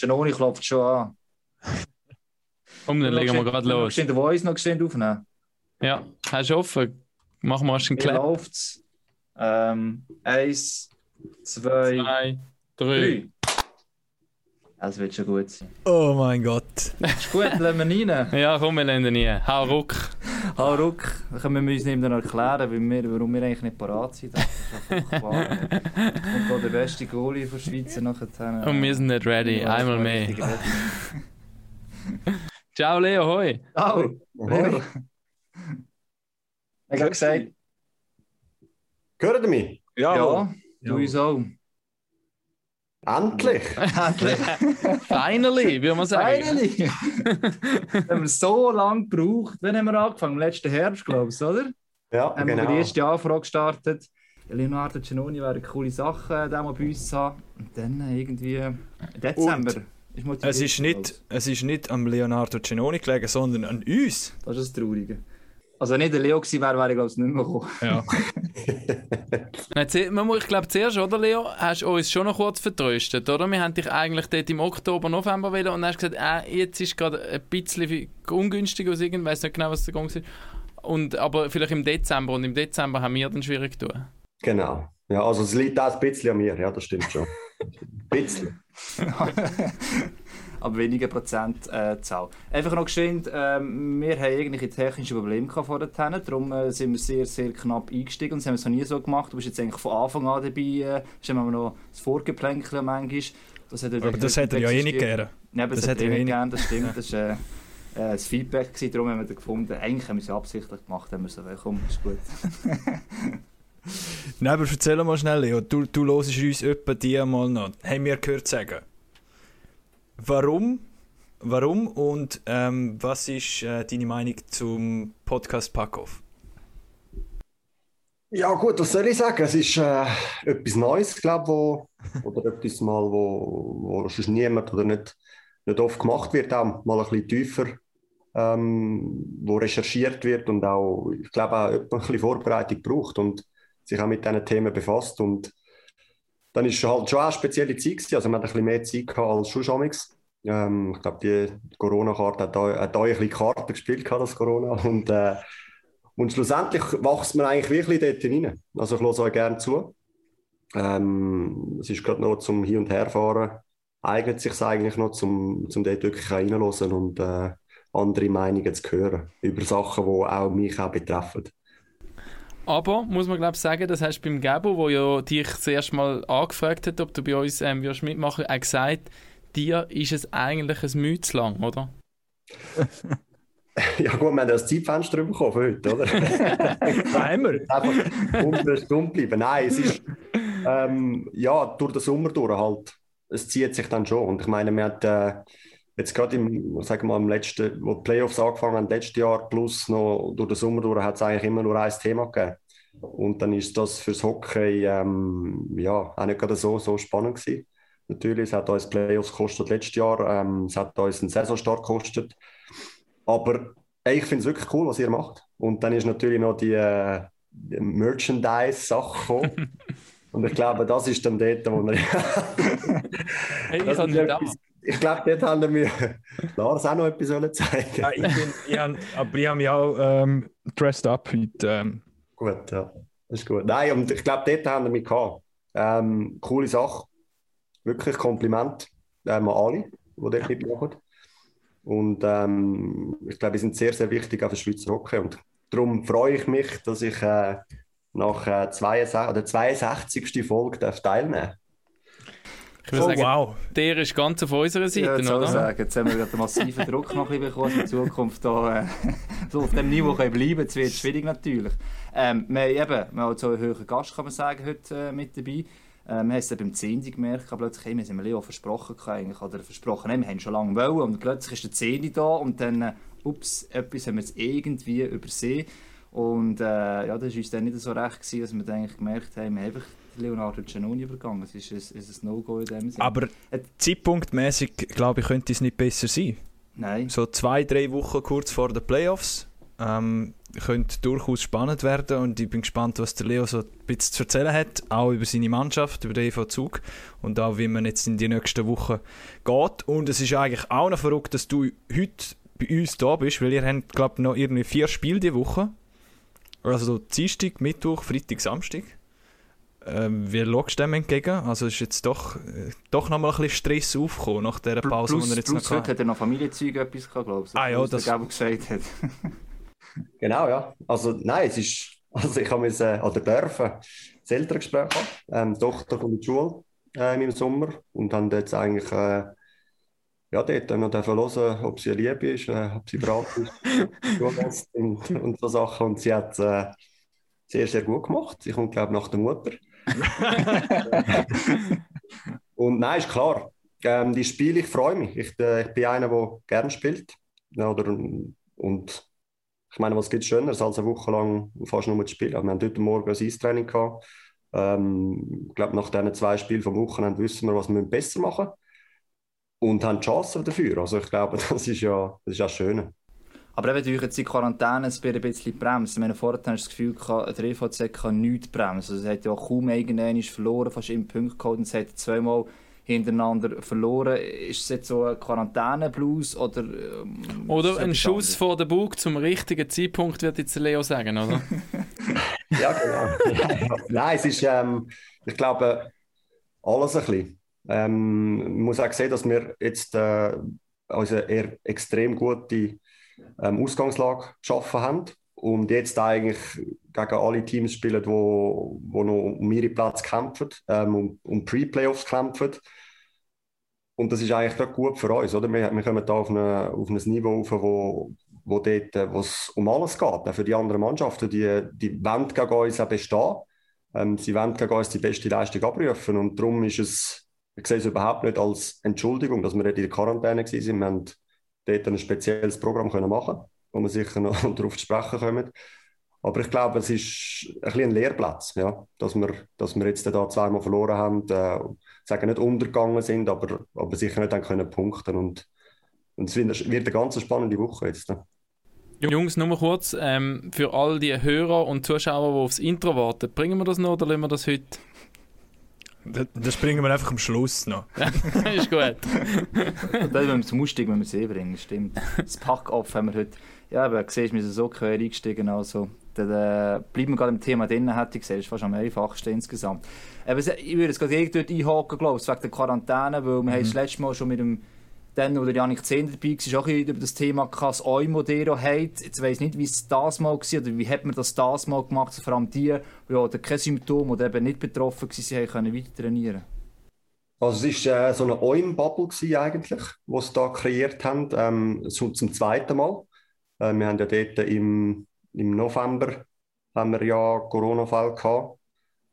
Genoni klopft schon an. Komm, dann legen wir gerade los. Kannst du den Voice noch geschehen aufnehmen? Ja, hast du offen? Machen wir erst einen Clap. läuft's? Ähm, eins, zwei, Zwei, drei. drei. Das wird schon gut sein. Oh mein Gott. Ist gut, lassen wir rein. Ja, komm, wir lernen nie. Hau ruck. Hau ruck, dann können wir uns nicht mehr erklären, wir, warum wir eigentlich nicht parat sind. Das ist einfach klar. Und da der beste Goalie von der Schweiz nachher. Und wir sind nicht ready. Ja, Einmal mehr. Ciao, Leo, hoi. Au! Leo. Ich habe gesagt, Hört ihr mich? ja, du uns auch. Endlich! Endlich! Finally, würde man sagen. Finally! haben wir so lange gebraucht. Wann haben wir angefangen? Im letzten Herbst, glaube ich, oder? Ja, Haben wir genau. die erste Anfrage gestartet. Leonardo Giannoni wäre eine coole Sache, den mal bei uns zu haben. Und dann irgendwie im Dezember. ist Es ist, nicht, es ist nicht am Leonardo Cenoni gelegen, sondern an uns. Das ist das Traurige. Also nicht der Leo gewesen wäre, wäre ich glaube ich nicht mehr gekommen. Ja. Nein, man muss- Ich glaube, zuerst, oder Leo, hast du uns schon noch kurz vertröstet, oder? Wir haben dich eigentlich dort im Oktober, November wollen und dann hast du gesagt, äh, jetzt ist gerade ein bisschen ungünstig aus irgendwas, weiß nicht genau, was der Grund ist. Und, aber vielleicht im Dezember und im Dezember haben wir dann schwierig getan. Genau. Ja, also es liegt auch ein bisschen an mir, ja, das stimmt schon. Ein bisschen. Aber weniger Prozent äh, Zahl. Einfach noch geschwind, ähm, wir haben irgendwelche technische Probleme vorher, darum äh, sind wir sehr, sehr knapp eingestiegen und das haben wir so nie so gemacht. Du bist jetzt eigentlich von Anfang an dabei, äh, hast immer noch das Vorgeplänkel manchmal. Das hat Aber das hätte er ja eh nicht gerne. Ja, das, Das hätte er eh nicht nicht- gern, das stimmt. Das war äh, äh, das Feedback, gewesen, darum haben wir gefunden, eigentlich haben wir es ja absichtlich gemacht, haben wir so, komm, ist gut. Nein, aber erzähl mal schnell, Leo. Du, du hörst uns etwa die mal noch. Haben wir gehört sagen. Warum? Warum und ähm, was ist äh, deine Meinung zum Podcast Packoff? Ja gut, was soll ich sagen? Es ist äh, etwas Neues, glaube wo oder etwas mal, wo, wo sonst niemand oder nicht, nicht oft gemacht wird, auch mal ein bisschen tiefer, ähm, wo recherchiert wird und auch, ich glaube auch ein bisschen Vorbereitung braucht und sich auch mit diesen Themen befasst und dann ist halt schon eine spezielle Zeit also man hat ein bisschen mehr Zeit gehabt als schon. Ähm, ich glaube, die Corona-Karte hat da, hat da ein bisschen Karte gespielt, das Corona und äh, und schlussendlich wächst man eigentlich wirklich dort hinein. Also ich höre euch gerne zu. Ähm, es ist gerade noch zum Hin- und Herfahren, eignet sich eigentlich noch, zum, zum dort wirklich reinzuhören und äh, andere Meinungen zu hören über Sachen, die auch mich auch betreffen. Aber, muss man glaube ich sagen, das hast du beim Gabo, wo ja dich das erste Mal angefragt hat, ob du bei uns ähm, mitmachen, auch gesagt, dir ist es eigentlich ein Mühe zu lang, oder? Ja gut, wir haben ja das Zeitfenster bekommen für heute, oder? wir. Einfach unter Stunde bleiben. Nein, es ist ähm, ja durch den Sommer durch halt. Es zieht sich dann schon. Und ich meine, wir hatten äh, jetzt gerade im, sagen wir mal, im letzten, wo die Playoffs angefangen haben, letztes Jahr plus noch durch den Sommer durch, hat es eigentlich immer nur ein Thema gegeben. Und dann ist das fürs Hockey ähm, ja auch nicht gerade so, so spannend gewesen. Natürlich, es hat uns Playoffs gekostet letztes Jahr, ähm, es hat uns einen Saisonstart gekostet. Aber ey, ich finde es wirklich cool, was ihr macht. Und dann ist natürlich noch die, äh, die Merchandise-Sache gekommen. Und ich glaube, das ist dann dort, wo wir. Hey, ich habe nicht etwas- ich glaube, dort haben wir Lars auch noch etwas sollen zeigen Ja, ich bin, ich hab, aber ich habe mich auch ähm, dressed up heute. Ähm, Gut, ja. Das ist gut. Nein, und ich glaube, dort haben wir mich gehabt. Ähm, coole Sache. Wirklich Kompliment ähm, an alle, die dort mitmachen. Und ähm, ich glaube, wir sind sehr, sehr wichtig auch für Schweizer Hockey. Und darum freue ich mich, dass ich äh, nach äh, 62, oder 62. Folge darf teilnehmen Ich würde oh, sagen, wow. der ist ganz auf unserer Ja, Seite, jetzt, soll ich oder? sagen, jetzt haben wir gerade einen massiven Druck noch ein bisschen bekommen, dass in Zukunft da, äh, so auf dem Niveau können bleiben Jetzt wird es schwierig natürlich. Ähm, wir, haben eben, wir haben so einen höheren Gast, kann man sagen, heute äh, mit dabei. Ähm, wir haben es eben im 10. gemerkt, plötzlich, hey, wir sind Leo versprochen eigentlich, oder versprochen, hey, wir haben schon lange wollen und plötzlich ist der 10. da und dann, äh, ups, etwas haben wir jetzt irgendwie übersehen. Und äh, ja, das war uns dann nicht so recht, gewesen, dass wir eigentlich gemerkt haben, wir haben einfach Leonardo Giannoni übergangen. Es ist ein, ein No-Go in dem Sinne. Aber zeitpunktmäßig, glaube ich, könnte es nicht besser sein. Nein. So zwei, drei Wochen kurz vor den Playoffs. Ähm, könnte durchaus spannend werden und ich bin gespannt, was der Leo so ein bisschen zu erzählen hat, auch über seine Mannschaft, über den EV Zug und auch wie man jetzt in die nächsten Wochen geht. Und es ist eigentlich auch noch verrückt, dass du heute bei uns da bist, weil ihr habt, glaube ich, noch irgendwie vier Spiele die Woche. Also Dienstag, Mittwoch, Freitag, Samstag. Ähm, wie schaust du dem entgegen? Also ist jetzt doch, äh, doch noch mal ein bisschen Stress aufgekommen nach dieser Pause, plus, die er jetzt plus noch heute hat er noch Familienzeug etwas gehabt, glaube ich. Ah ja, das- Gabo gesagt hat. Genau, ja. Also nein, es ist, also ich habe müssen, oder dürfen das Elterngespräch haben. Ähm, die Tochter kommt in die Schule ähm, im Sommer und haben jetzt eigentlich äh, ja, dort noch dürfen hören, ob sie Liebe ist, äh, ob sie brav ist, und, und so Sachen. Und sie hat äh, sehr, sehr gut gemacht. Sie kommt, glaube ich, nach der Mutter. und nein, ist klar. Ähm, die Spiele, ich freue mich. Ich, äh, ich bin einer, der gerne spielt. Ja, oder, und ich meine, was gibt es Schöneres, als eine Woche lang fast nur zu spielen? Wir haben heute Morgen ein Eistraining gehabt. Ähm, ich glaube, nach diesen zwei Spielen vom Wochenende wissen wir, was wir besser machen müssen. Und haben die Chance dafür. Also ich glaube, das ist ja das ist ja schön. Aber eben durch jetzt die Quarantäne ein bisschen bremst. Ich meine, vorher hast du das Gefühl, der EVZ kann nichts bremsen. Also, es hat ja kaum irgendwann verloren, fast im Punkt geholt und es hat zweimal hintereinander verloren. Ist es jetzt so ein Quarantäne-Blues oder... ähm, Oder ein Schuss anderes? vor den Bug zum richtigen Zeitpunkt, wird jetzt der Leo sagen, oder? Ja, genau. Nein, es ist, ähm, ich glaube, alles ein bisschen. Ähm, man muss auch sehen, dass wir jetzt äh, also eher extrem gute ähm, Ausgangslage geschaffen haben und jetzt eigentlich gegen alle Teams spielen, die wo, wo noch um ihre Plätze kämpfen, ähm, um, um Pre-Playoffs kämpfen. Und das ist eigentlich gut für uns, oder? Wir, wir kommen da auf, eine, auf ein Niveau rauf, wo, wo dort, äh, wo es um alles geht, auch für die anderen Mannschaften. Die, die wollen gegen uns auch bestehen. Ähm, sie wollen gegen uns die beste Leistung abrufen. Und darum ist es, ich sehe es überhaupt nicht als Entschuldigung, dass wir dort in der Quarantäne waren. Wir haben dort ein spezielles Programm können machen wo wir sicher noch darauf zu sprechen kommen. Aber ich glaube, es ist ein, bisschen ein Lehrplatz, ja? dass, wir, dass wir jetzt da zweimal verloren haben. Äh, sagen nicht untergegangen sind, aber, aber sicher nicht haben können punkten. Und, und es wird, wird eine ganz spannende Woche jetzt. Jungs, nur kurz, ähm, für all die Hörer und Zuschauer, die aufs Intro warten, bringen wir das noch oder lassen wir das heute? Das, das bringen wir einfach am Schluss noch. ist gut. Dann, wenn wir zum Ausstieg wenn wir sie bringen, stimmt. Das Pack-Off haben wir heute... Ja, aber siehst, wir sind so quer eingestiegen, also... Dann äh, bleiben wir gerade im Thema drin, hätte ich gesehen. Das ist fast am einfachsten insgesamt. Aber es- ich würde jetzt gerade irgendwie dort einhaken, glaube ich, wegen der Quarantäne, weil wir haben das letzte Mal schon mit dem dann, wo der Janik Zehn dabei war, auch über das Thema das Eumodero hat. Jetzt weiss ich nicht, wie es das mal war oder wie hat man das das mal gemacht, so vor allem die, die ja, oder kein Symptom oder eben nicht betroffen waren, haben können weiter trainieren. Also es war äh, so eine OIM-Bubble gewesen eigentlich, die sie da kreiert haben, ähm, so, zum zweiten Mal. Äh, wir haben ja dort im, im November haben wir ja Corona-Fälle gehabt.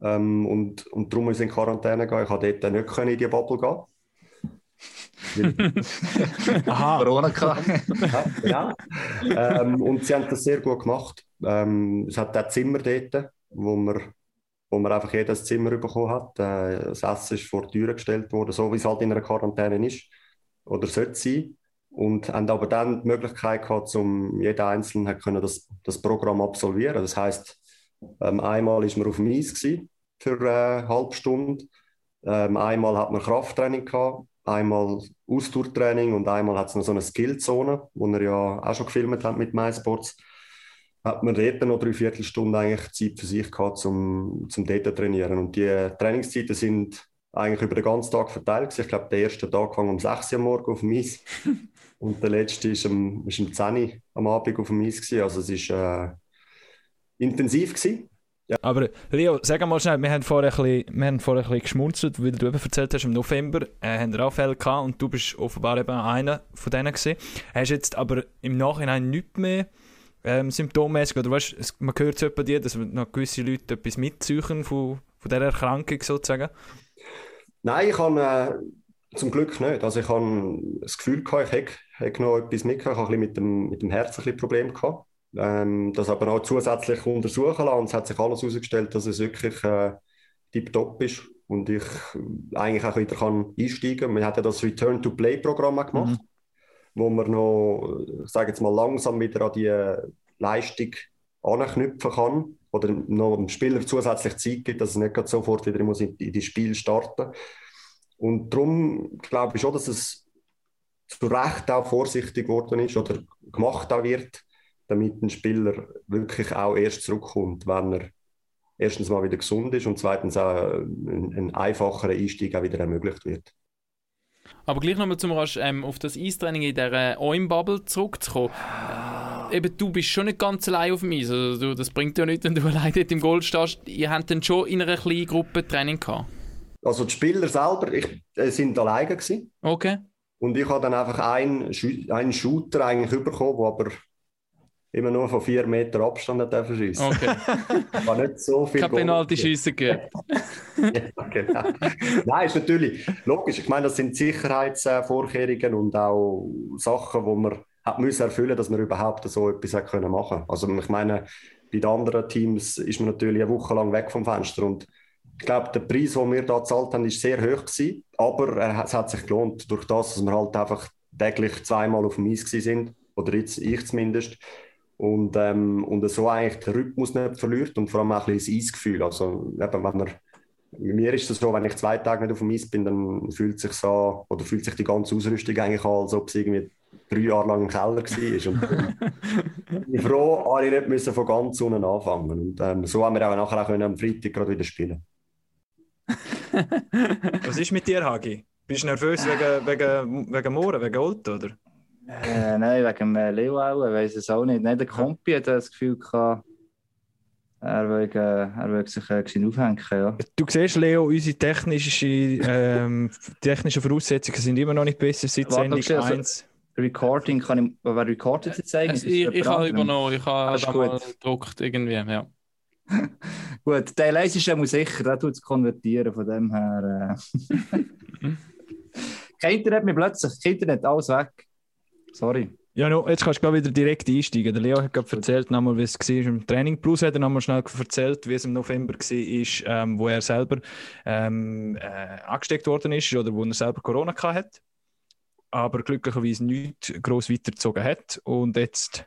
Ähm, und, und darum musste ich in Quarantäne gehen. Ich konnte dort nicht können in die Bubble gehen. Aha, Corona gehabt. Ja, genau. ähm, und sie haben das sehr gut gemacht. Ähm, es hat auch Zimmer dort, wo man, wo man einfach jedes Zimmer bekommen hat. Äh, das Essen ist vor die Tür gestellt worden, so wie es halt in einer Quarantäne ist oder sollte sein. Und haben aber dann die Möglichkeit gehabt, um jeder Einzelne können das, das Programm absolvieren. Das heißt, ähm, einmal ist man auf dem Eis für äh, eine halbe Stunde. Ähm, einmal hat man Krafttraining gehabt, einmal Ausdauertraining und einmal hat es noch so eine Skillzone, wo wir ja auch schon gefilmt haben mit MySports. Hat man dort noch drei Viertelstunden eigentlich Zeit für sich gehabt, zum, zum dort zu trainieren. Und die Trainingszeiten sind eigentlich über den ganzen Tag verteilt. Ich glaube, der erste Tag fang um 6 Uhr am Morgen auf dem Eis und der letzte ist um, ist um 10 Uhr am Abend auf dem Eis. Gewesen. Also es war äh, intensiv. Gewesen. aber Leo, sag mal schnell, wir haben vorher ein bisschen, wir haben vorher ein bisschen geschmunzelt, weil du eben erzählt hast, im November äh, haben Fälle gehabt und du bist offenbar eben einer von denen gewesen. Hast jetzt aber im Nachhinein nichts mehr ähm, symptommäßig, oder weißt, es, man hört etwa dir, dass noch gewisse Leute etwas mitziehen von, von dieser Erkrankung sozusagen? Nein, ich habe äh, zum Glück nicht. Also ich habe das Gefühl gehabt, ich hätte, noch etwas mitgehabt. Ich habe ein bisschen mit dem, mit dem Herz ein bisschen Problem gehabt. Ähm, das aber auch zusätzlich untersuchen lassen. Und es hat sich alles herausgestellt, dass es wirklich äh, tiptop ist und ich eigentlich auch wieder kann einsteigen kann. Man hat ja das Return-to-Play-Programm gemacht, wo man noch, ich sage jetzt mal, langsam wieder an die Leistung anknüpfen kann oder noch dem Spieler zusätzlich Zeit gibt, dass er nicht sofort wieder muss in, in die Spiel starten Und darum glaube ich schon, dass es zu Recht auch vorsichtig geworden ist oder gemacht auch wird, damit ein Spieler wirklich auch erst zurückkommt, wenn er erstens mal wieder gesund ist und zweitens auch ein, ein einfacherer Einstieg auch wieder ermöglicht wird. Aber gleich nochmal zum Rasch ähm, auf das Eistraining in dieser OIM-Bubble zurückzukommen. Eben, du bist schon nicht ganz allein auf dem Eis. Also, du, das bringt ja nichts, wenn du allein dort im Goal stehst. Ihr habt dann schon in einer kleinen Gruppe Training gehabt? Also die Spieler selber ich, äh, sind alleine gewesen. Okay. Und ich habe dann einfach einen, einen Shooter eigentlich bekommen, der aber immer nur von vier Meter Abstand hat schiessen. Okay. War nicht so viel. Keine Penalty schiessen gegeben. ja, genau. Nein, ist natürlich logisch. Ich meine, das sind Sicherheitsvorkehrungen und auch Sachen, die man hat müssen erfüllen, dass man überhaupt so etwas hat können machen. Also ich meine, bei den anderen Teams ist man natürlich eine Woche lang weg vom Fenster und ich glaube, der Preis, den wir da gezahlt haben, ist sehr hoch gewesen, aber es hat sich gelohnt durch das, dass wir halt einfach täglich zweimal auf dem Eis sind oder jetzt ich zumindest und, ähm, und so eigentlich den Rhythmus nicht verliert und vor allem auch ein bisschen das Eisgefühl. Also eben, wenn man, bei mir ist es so, wenn ich zwei Tage nicht auf dem Eis bin, dann fühlt sich so oder fühlt sich die ganze Ausrüstung eigentlich an, als ob es irgendwie drei Jahre lang im Keller war. Und ich bin froh, alle nicht müssen von ganz unten anfangen. Und ähm, so haben wir auch nachher auch können am Freitag gerade wieder spielen. Was ist mit dir, Hagi? Bist du nervös wegen, wegen, wegen Mohren, wegen Olt, oder? Äh, nein, wegen äh, Leo auch, ich weiß es auch nicht. Nein, der Kompi hat das Gefühl gehabt, er will, äh, er will sich äh, aufhängen. Ja. Du siehst, Leo, unsere technische, ähm, technischen Voraussetzungen sind immer noch nicht besser seit Sendung 1. Also, Recording kann ich, wer recordet jetzt eigentlich? Also ich, ich habe übernommen, ich habe da mal gedruckt irgendwie, ja. gut, der Leise ist ja sicher, der tut es konvertieren, von dem her. Äh. Kein Internet mir plötzlich, kein Internet, alles weg. Sorry. Ja, no, jetzt kannst du wieder direkt einsteigen. Der Leo hat gerade erzählt, nochmal, wie es war im Training. Plus hat er nochmal schnell erzählt, wie es im November war, ähm, wo er selber ähm, äh, angesteckt worden ist oder wo er selber Corona hatte. Aber glücklicherweise nichts gross weitergezogen hat und jetzt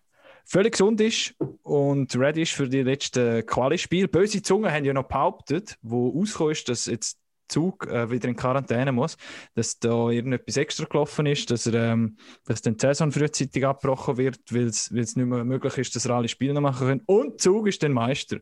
völlig gesund ist und ready ist für die letzten Quali-Spiele. Böse Zungen haben ja noch behauptet, wo rausgekommen ist, dass jetzt Zug äh, wieder in Quarantäne muss, dass da irgendetwas extra gelaufen ist, dass, er, ähm, dass dann die Saison frühzeitig abgebrochen wird, weil es nicht mehr möglich ist, dass er alle Spiele noch machen können. Und Zug ist dann Meister.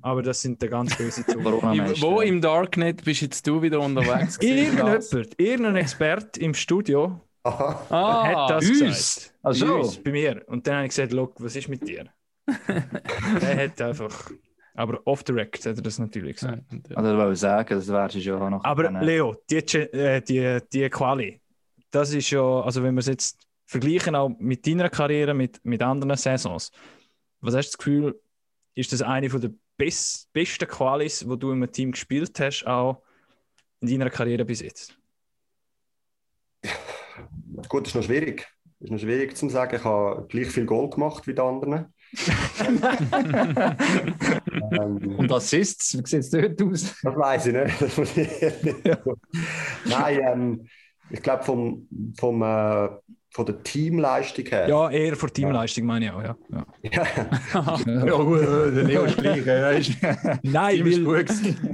Aber das sind der ganz böse Zug. Wo im Darknet bist jetzt du wieder unterwegs? Irgendjemand, irgendein Experte im Studio ah, hat das uns. gesagt. Also. Uns, bei mir. Und dann habe ich gesagt, was ist mit dir? er hat einfach aber off the record hat er das natürlich gesagt. Ja, also, ich wollte sagen, das wäre schon noch. Aber Leo, die, äh, die, die Quali, das ist ja, also wenn wir es jetzt vergleichen auch mit deiner Karriere, mit, mit anderen Saisons, was hast du das Gefühl, ist das eine der best, besten Qualis, wo du im Team gespielt hast, auch in deiner Karriere bis jetzt? Gut, ist noch schwierig. Ist noch schwierig zu sagen. Ich habe gleich viel Goal gemacht wie die anderen ähm, Und Assists, wie sieht es dort aus? Das weiß ich nicht. Nein, ähm, ich glaube, vom, vom, äh, von der Teamleistung her. Ja, eher von Teamleistung meine ich auch, ja. Ja, ja. ja gut, der Leo ist gleich. Nein, weil,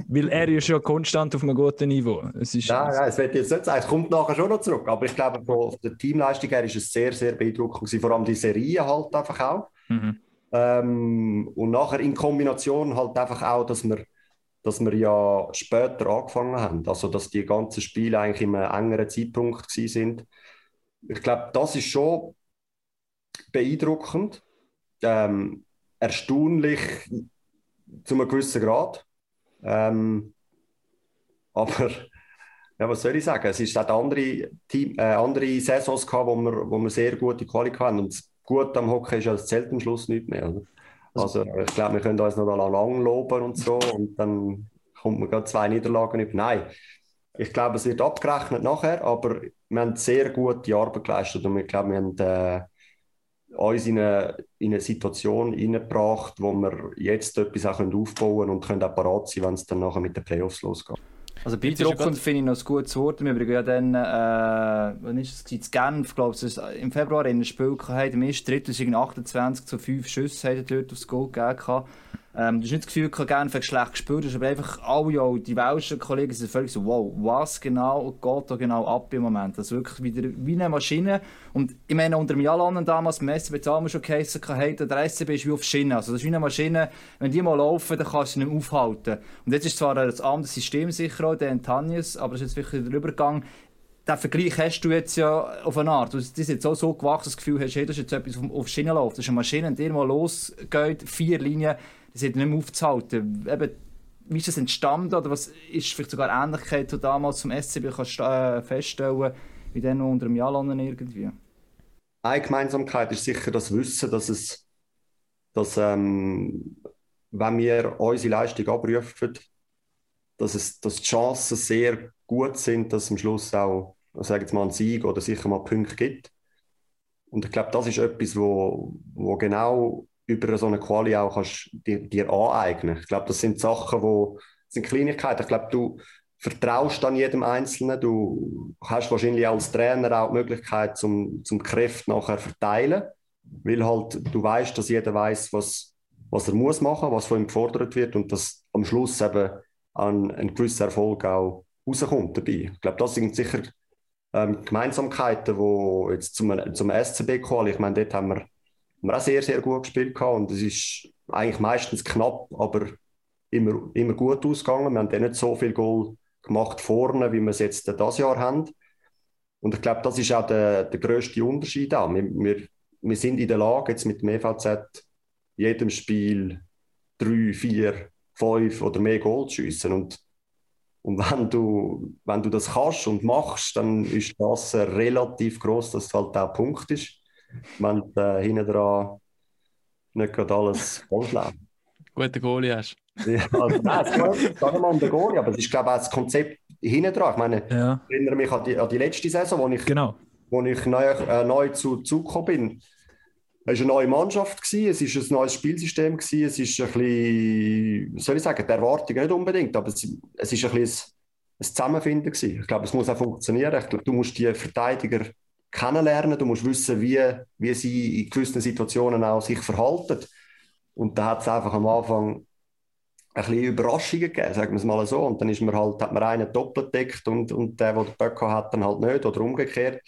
weil er ist ja konstant auf einem guten Niveau. Es ist, nein, nein, es wird jetzt nicht sagen, es kommt nachher schon noch zurück, aber ich glaube, von der Teamleistung her ist es sehr, sehr beeindruckend vor allem die Serie halt einfach auch. Mhm. Ähm, und nachher in Kombination halt einfach auch, dass wir, dass wir ja später angefangen haben. Also, dass die ganzen Spiele eigentlich einem engeren Zeitpunkt sind. Ich glaube, das ist schon beeindruckend. Ähm, erstaunlich zu einem gewissen Grad. Ähm, aber ja, was soll ich sagen? Es ist auch andere, Team, äh, andere Saisons gehabt, wo wir, wo wir sehr gute Qualität haben. Und gut am Hockey ist ja das zählt am Schluss nicht mehr. Oder? Also ich glaube, wir können uns noch lang loben und so und dann kommt man gerade zwei Niederlagen über. Nein, ich glaube, es wird abgerechnet nachher, aber wir haben sehr gute Arbeit geleistet und ich glaube, wir haben äh, uns in eine, in eine Situation hineingebracht, wo wir jetzt etwas auch aufbauen können und können auch parat sein, wenn es dann nachher mit den Playoffs losgeht. Also beeindruckend finde ich noch ein gutes Wort. Wir haben ja dann, äh, wann ist es, in Genf, glaube ich, im Februar in einem Spiel gehabt, im ersten Drittel 28 zu 5 Schüsse hat dort aufs Goal gegeben. Ähm, du hast nicht das Gefühl, dass Genf schlecht gespielt hast, aber einfach alle, auch die welschen Kollegen sind völlig so, wow, was genau geht da genau ab im Moment? Also wirklich wieder wie eine Maschine. Und ich meine, unter dem Jalanen damals, beim SCB damals schon geheißen, hey, der SCB ist wie auf Schiene. Also das ist wie eine Maschine, wenn die mal laufen, dann kannst du sie nicht aufhalten. Und jetzt ist zwar ein anderes System sicher auch, der Antanius, aber es ist jetzt wirklich der Übergang den Vergleich hast du jetzt ja auf eine Art. Du bist jetzt auch so gewachsen, das Gefühl hast, hey, das ist jetzt etwas auf Schiene läuft. Das ist eine Maschine, die mal losgeht, vier Linien, das ist nicht mehr aufzuhalten. Eben, wie ist das entstanden oder was ist vielleicht sogar Ähnlichkeit zu damals zum SCB kannst äh, feststellen, wie dann noch unter dem Jalanen irgendwie? Eine Gemeinsamkeit ist sicher das Wissen, dass es, dass ähm, wenn wir unsere Leistung abrufen, dass, es, dass die Chancen sehr gut sind, dass es am Schluss auch, sage jetzt mal, einen Sieg oder sicher mal Punkte gibt. Und ich glaube, das ist etwas, wo, wo genau über so eine Quali auch kannst dir, dir aneignen. Ich glaube, das sind Sachen, wo sind Kleinigkeiten. Ich glaube, du vertraust an jedem Einzelnen. Du hast wahrscheinlich als Trainer auch die Möglichkeit, zum, zum Kräfte nachher verteilen, weil halt du weißt, dass jeder weiß, was, was er muss machen, was von ihm gefordert wird und dass am Schluss eben ein, ein gewisser Erfolg auch rauskommt dabei. Ich glaube, das sind sicher ähm, Gemeinsamkeiten, wo jetzt zum, zum SCB-Quali, ich meine, dort haben wir wir auch sehr, sehr gut gespielt und es ist eigentlich meistens knapp, aber immer, immer gut ausgegangen. Wir haben dann nicht so viel Goal gemacht vorne, wie wir es jetzt dieses Jahr haben. Und ich glaube, das ist auch der, der grösste Unterschied. Wir, wir, wir sind in der Lage, jetzt mit dem EVZ jedem Spiel drei, vier, fünf oder mehr Goal zu schiessen. Und, und wenn, du, wenn du das kannst und machst, dann ist das relativ groß, dass es halt auch Punkt ist wenn du äh, hinten dran nicht gerade alles vollschlägt. Guten Goalie hast ja, also, nein, es geht gar nicht mal um den Goalie, aber es ist, glaube ich, auch das Konzept hinten dran. Ich meine, ja. ich erinnere mich an die, an die letzte Saison, wo ich, genau. wo ich neu, äh, neu zu zugekommen bin. Es war eine neue Mannschaft, gewesen, es war ein neues Spielsystem, gewesen, es ist ein bisschen, soll ich sagen, die Erwartung nicht unbedingt, aber es, es ist ein bisschen ein, Zusammenfinden gewesen. Ich glaube, es muss auch funktionieren. Ich glaube, du musst die Verteidiger kennenlernen, du musst wissen, wie, wie sie in gewissen Situationen auch sich verhalten. Und da hat es einfach am Anfang ein bisschen Überraschungen gegeben, sagen wir es mal so. Und dann ist man halt, hat man einen doppelt deckt und, und der, der den Böcko hat, dann halt nicht oder umgekehrt.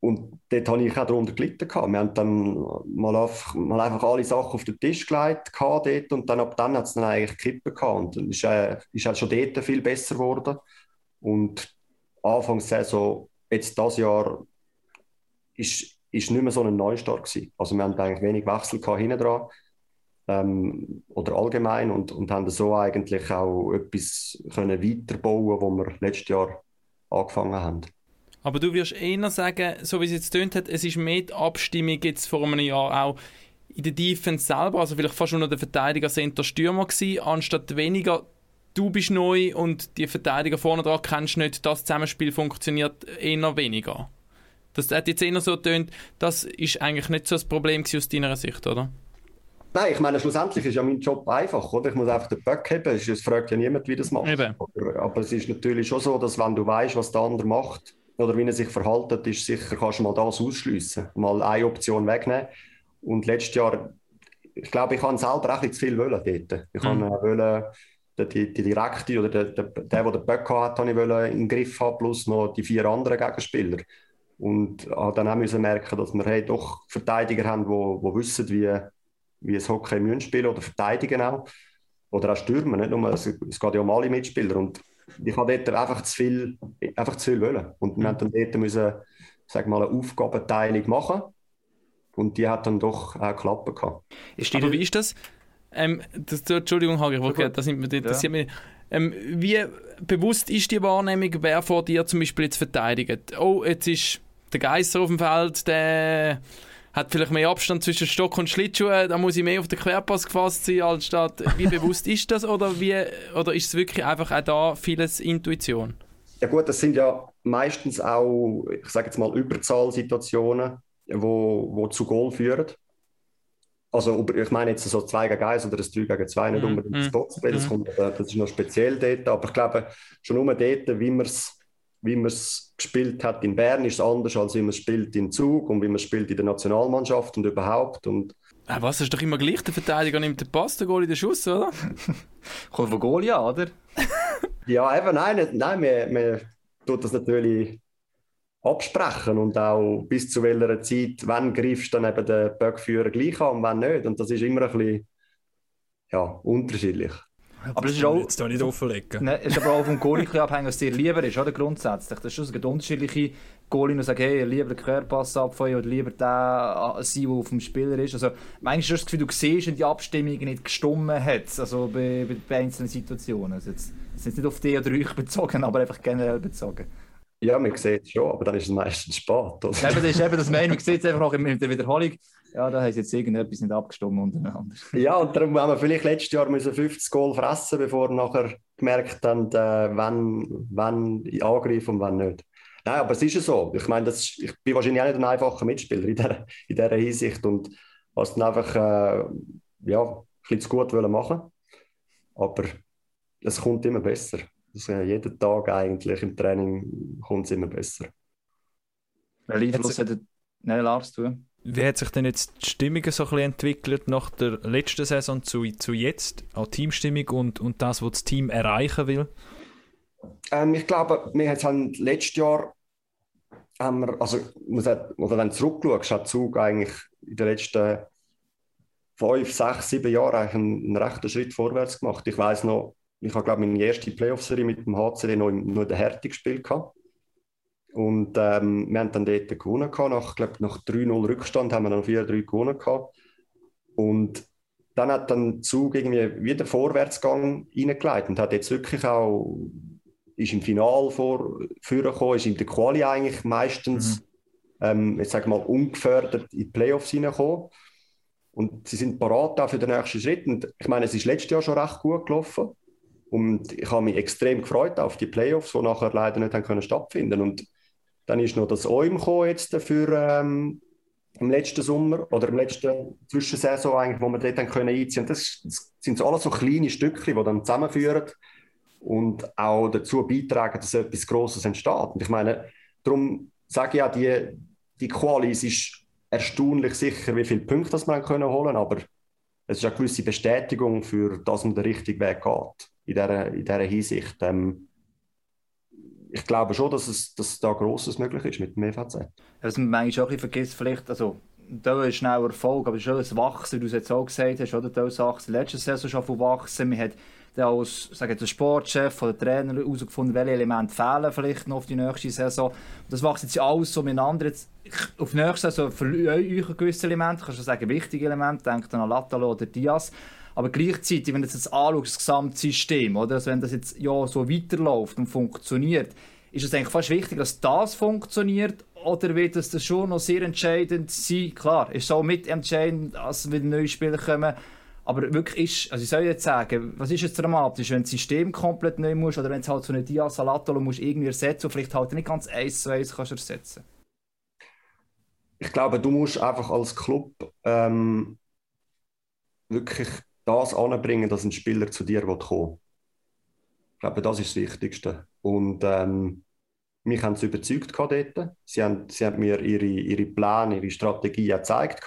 Und dort habe ich auch darunter gelitten. Wir haben dann mal, auf, mal einfach alle Sachen auf den Tisch gelegt dort, und dann ab dann hat es dann eigentlich kippen gehabt. Und dann ist, äh, ist halt schon dort viel besser geworden. Und Anfangs Saison jetzt das Jahr ist, ist nicht mehr so ein Neustart gewesen. Also wir haben eigentlich wenig Wechsel hinten dran ähm, oder allgemein und, und haben so eigentlich auch etwas können weiterbauen, wo wir letztes Jahr angefangen haben. Aber du wirst eher sagen, so wie es jetzt tönt hat, es ist mehr die Abstimmung jetzt vor einem Jahr auch in der Defense selber, also vielleicht fast nur der Verteidiger Center Stürmer gewesen, anstatt weniger du bist neu und die Verteidiger vorne dran kennst nicht, das Zusammenspiel funktioniert eher weniger. Das hat jetzt eher so getönt, das ist eigentlich nicht so das Problem aus deiner Sicht, oder? Nein, ich meine, schlussendlich ist ja mein Job einfach, oder? Ich muss einfach den Böck haben. Es fragt ja niemand, wie das macht. Aber es ist natürlich schon so, dass wenn du weißt, was der andere macht oder wie er sich verhaltet, ist sicher, kannst du mal das ausschliessen, mal eine Option wegnehmen. Und letztes Jahr, ich glaube, ich habe selber auch ein zu viel wollen dort. Ich mhm. wollen die, die direkte oder der, der, der, der den Böck hat, habe ich im Griff haben, plus noch die vier anderen Gegenspieler. Und habe dann auch müssen merken, dass wir hey, doch Verteidiger haben, die wo, wo wissen, wie, wie es Hockey müssen spielen oder verteidigen auch. Oder auch stürmen, nicht nur, es, es geht ja um alle Mitspieler. Und ich habe dort einfach zu viel, einfach zu viel wollen. Und wir haben dann dort müssen, sag mal, eine Aufgabenteilung machen. Und die hat dann doch auch geklappt. Aber wie ist das? Ähm, das, Entschuldigung, Hagi, ich wollte, das interessiert ja. mich. Ähm, wie bewusst ist die Wahrnehmung, wer vor dir zum Beispiel jetzt verteidigt? Oh, jetzt ist der Geister auf dem Feld, der hat vielleicht mehr Abstand zwischen Stock und Schlittschuhe, da muss ich mehr auf den Querpass gefasst sein, als statt. Wie bewusst ist das oder, wie, oder ist es wirklich einfach auch da vieles Intuition? Ja gut, das sind ja meistens auch, ich sage jetzt mal, Überzahlsituationen, wo, wo zu Goal führen. Also ich meine jetzt so 2 gegen 1 oder das 3 gegen 2, nicht Mhm. unbedingt das Mhm. Boxplay, das, Mhm. kommt, äh, das ist noch speziell dort, aber ich glaube, schon nur dort, wie man es wie gespielt hat in Bern, ist es anders, als wie man es spielt in Zug und wie man es spielt in der Nationalmannschaft und überhaupt und Ah, was, das ist doch immer gleich, der Verteidiger nimmt den Pass, der Goalie den Schuss, oder? Kommt von Goalie an, oder? Ja, eben, nein, nein, man, man tut das natürlich absprechen und auch bis zu welcher Zeit, wann greifst du dann eben den Böckführer gleich an und wann nicht. Und das ist immer ein bisschen ja, unterschiedlich. Aber das ist auch- Jetzt nicht offenlegen. Ne, ist aber auch vom bisschen abhängig, was dir lieber ist, oder? Grundsätzlich. Das ist schon, es gibt unterschiedliche Goalie, die sagen, hey, lieber den Querpass abfeuern oder lieber der äh, sein, der auf dem Spieler ist. Also, manchmal hast du das Gefühl, du siehst, wenn die Abstimmung nicht gestummen hat, also bei, bei, bei einzelnen Situationen. Also jetzt, jetzt nicht auf die oder euch bezogen, aber einfach generell bezogen. Ja, man sieht es schon, aber dann ist es meistens spät. Oder? Eben, das ist eben das Meinung, man sieht es einfach noch in der Wiederholung. Ja, da haben sie jetzt irgendetwas nicht abgestimmt untereinander. Ja, und darum haben wir vielleicht letztes Jahr müssen 50 Goal fressen, bevor wir nachher gemerkt haben, äh, wann, wann ich angreife und wann nicht. Nein, aber es ist ja so. Ich meine, das ich bin wahrscheinlich auch nicht ein einfacher Mitspieler in dieser, in dieser Hinsicht und was dann einfach äh, ja, ein bisschen zu gut wollen machen. Aber es kommt immer besser. Äh, jeden Tag eigentlich im Training kommt es immer besser. Welchen Einfluss hat der... Nein, Lars, du? Wie hat sich denn jetzt die Stimmung so ein bisschen entwickelt nach der letzten Saison zu, zu jetzt? Auch Teamstimmung und, und das, was das Team erreichen will? Ähm, ich glaube, wir haben letztes Jahr, haben wir, also, oder wenn du zurückschaust, hat Zug eigentlich in den letzten fünf, sechs, sieben Jahren eigentlich einen, einen rechten Schritt vorwärts gemacht. Ich weiß noch, ich habe glaube meine erste Playoff-Serie mit dem HCD noch, im, noch in der Härte gespielt gehabt. Und ähm, wir haben dann dort gewonnen gehabt. Nach, nach 3-0 Rückstand haben wir dann 4-3 gewonnen gehabt. Und dann hat dann Zug irgendwie wieder Vorwärtsgang reingeleitet und hat jetzt wirklich auch ist im Final vor vorgekommen, ist in der Quali eigentlich meistens, ähm, jetzt sag mal, ungefördert in die Playoffs hineingekommen. Und sie sind parat auch für den nächsten Schritt. Und ich meine, es ist letztes Jahr schon recht gut gelaufen. Und ich habe mich extrem gefreut auf die Playoffs, die nachher leider nicht haben können stattfinden Und dann ist noch das OIM gekommen jetzt für ähm, im letzten Sommer oder im letzten Zwischensaison eigentlich, wo wir dort haben können einziehen. Und das, das sind so alles so kleine Stückchen, die dann zusammenführen und auch dazu beitragen, dass etwas Grosses entsteht. Und ich meine, darum sage ich ja, die, die Quali, es ist erstaunlich sicher, wie viele Punkte das man können holen aber es ist eine gewisse Bestätigung für dass man den richtigen Weg geht in dieser, in dieser Hinsicht. Ähm, ich glaube schon, dass, es, dass da Grosses möglich ist mit dem EVZ. Was man manchmal auch ein bisschen vergisst, vielleicht, also, da ist schnell Erfolg, aber schon ein Wachsen, wie du es jetzt auch gesagt hast, oder? Da ist Wachsen. Letzte Saison schon von Wachsen. Man hat dann als sagen, der Sportchef oder der Trainer herausgefunden, welche Elemente fehlen vielleicht noch auf die nächste Saison. Das wächst jetzt alles so miteinander. Jetzt, auf die nächste Saison für euch ein gewisses Element, kannst du sagen, wichtige Elemente, denkt an Latalo oder Diaz. Aber gleichzeitig, wenn du jetzt das Gesamtsystem, oder? Also wenn das jetzt ja so weiterläuft und funktioniert, ist es eigentlich fast wichtig, dass das funktioniert oder wird das schon noch sehr entscheidend sein? Klar, ist so mit entscheidend, als wieder neue Spieler kommen. Aber wirklich ist, also ich soll jetzt sagen, was ist jetzt dramatisch, wenn das System komplett neu muss oder wenn es halt so eine Dia Salatolo musst irgendwie ersetzen und vielleicht halt nicht ganz eins zu eins kannst ersetzen? Ich glaube, du musst einfach als Club ähm, wirklich das anbringen, dass ein Spieler zu dir will. Ich glaube, das ist das Wichtigste. Und ähm, mich haben sie überzeugt dort. Sie haben, sie haben mir ihre, ihre Pläne, ihre Strategie gezeigt.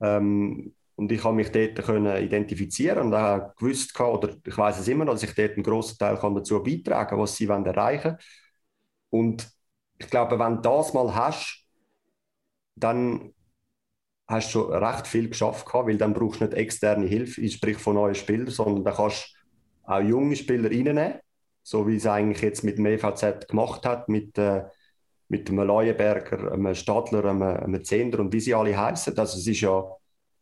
Ähm, und ich habe mich dort können identifizieren und auch gewusst, oder ich weiß es immer noch, dass ich dort einen grossen Teil dazu beitragen kann, was sie erreichen wollen. Und ich glaube, wenn du das mal hast, dann hast du schon recht viel geschafft, weil dann brauchst du nicht externe Hilfe, sprich von neuen Spielern, sondern dann kannst du auch junge Spieler reinnehmen, so wie es eigentlich jetzt mit dem EVZ gemacht hat, mit, äh, mit einem Leuenberger, einem Stadler, einem, einem Zehnder und wie sie alle heißen. Also es ist ja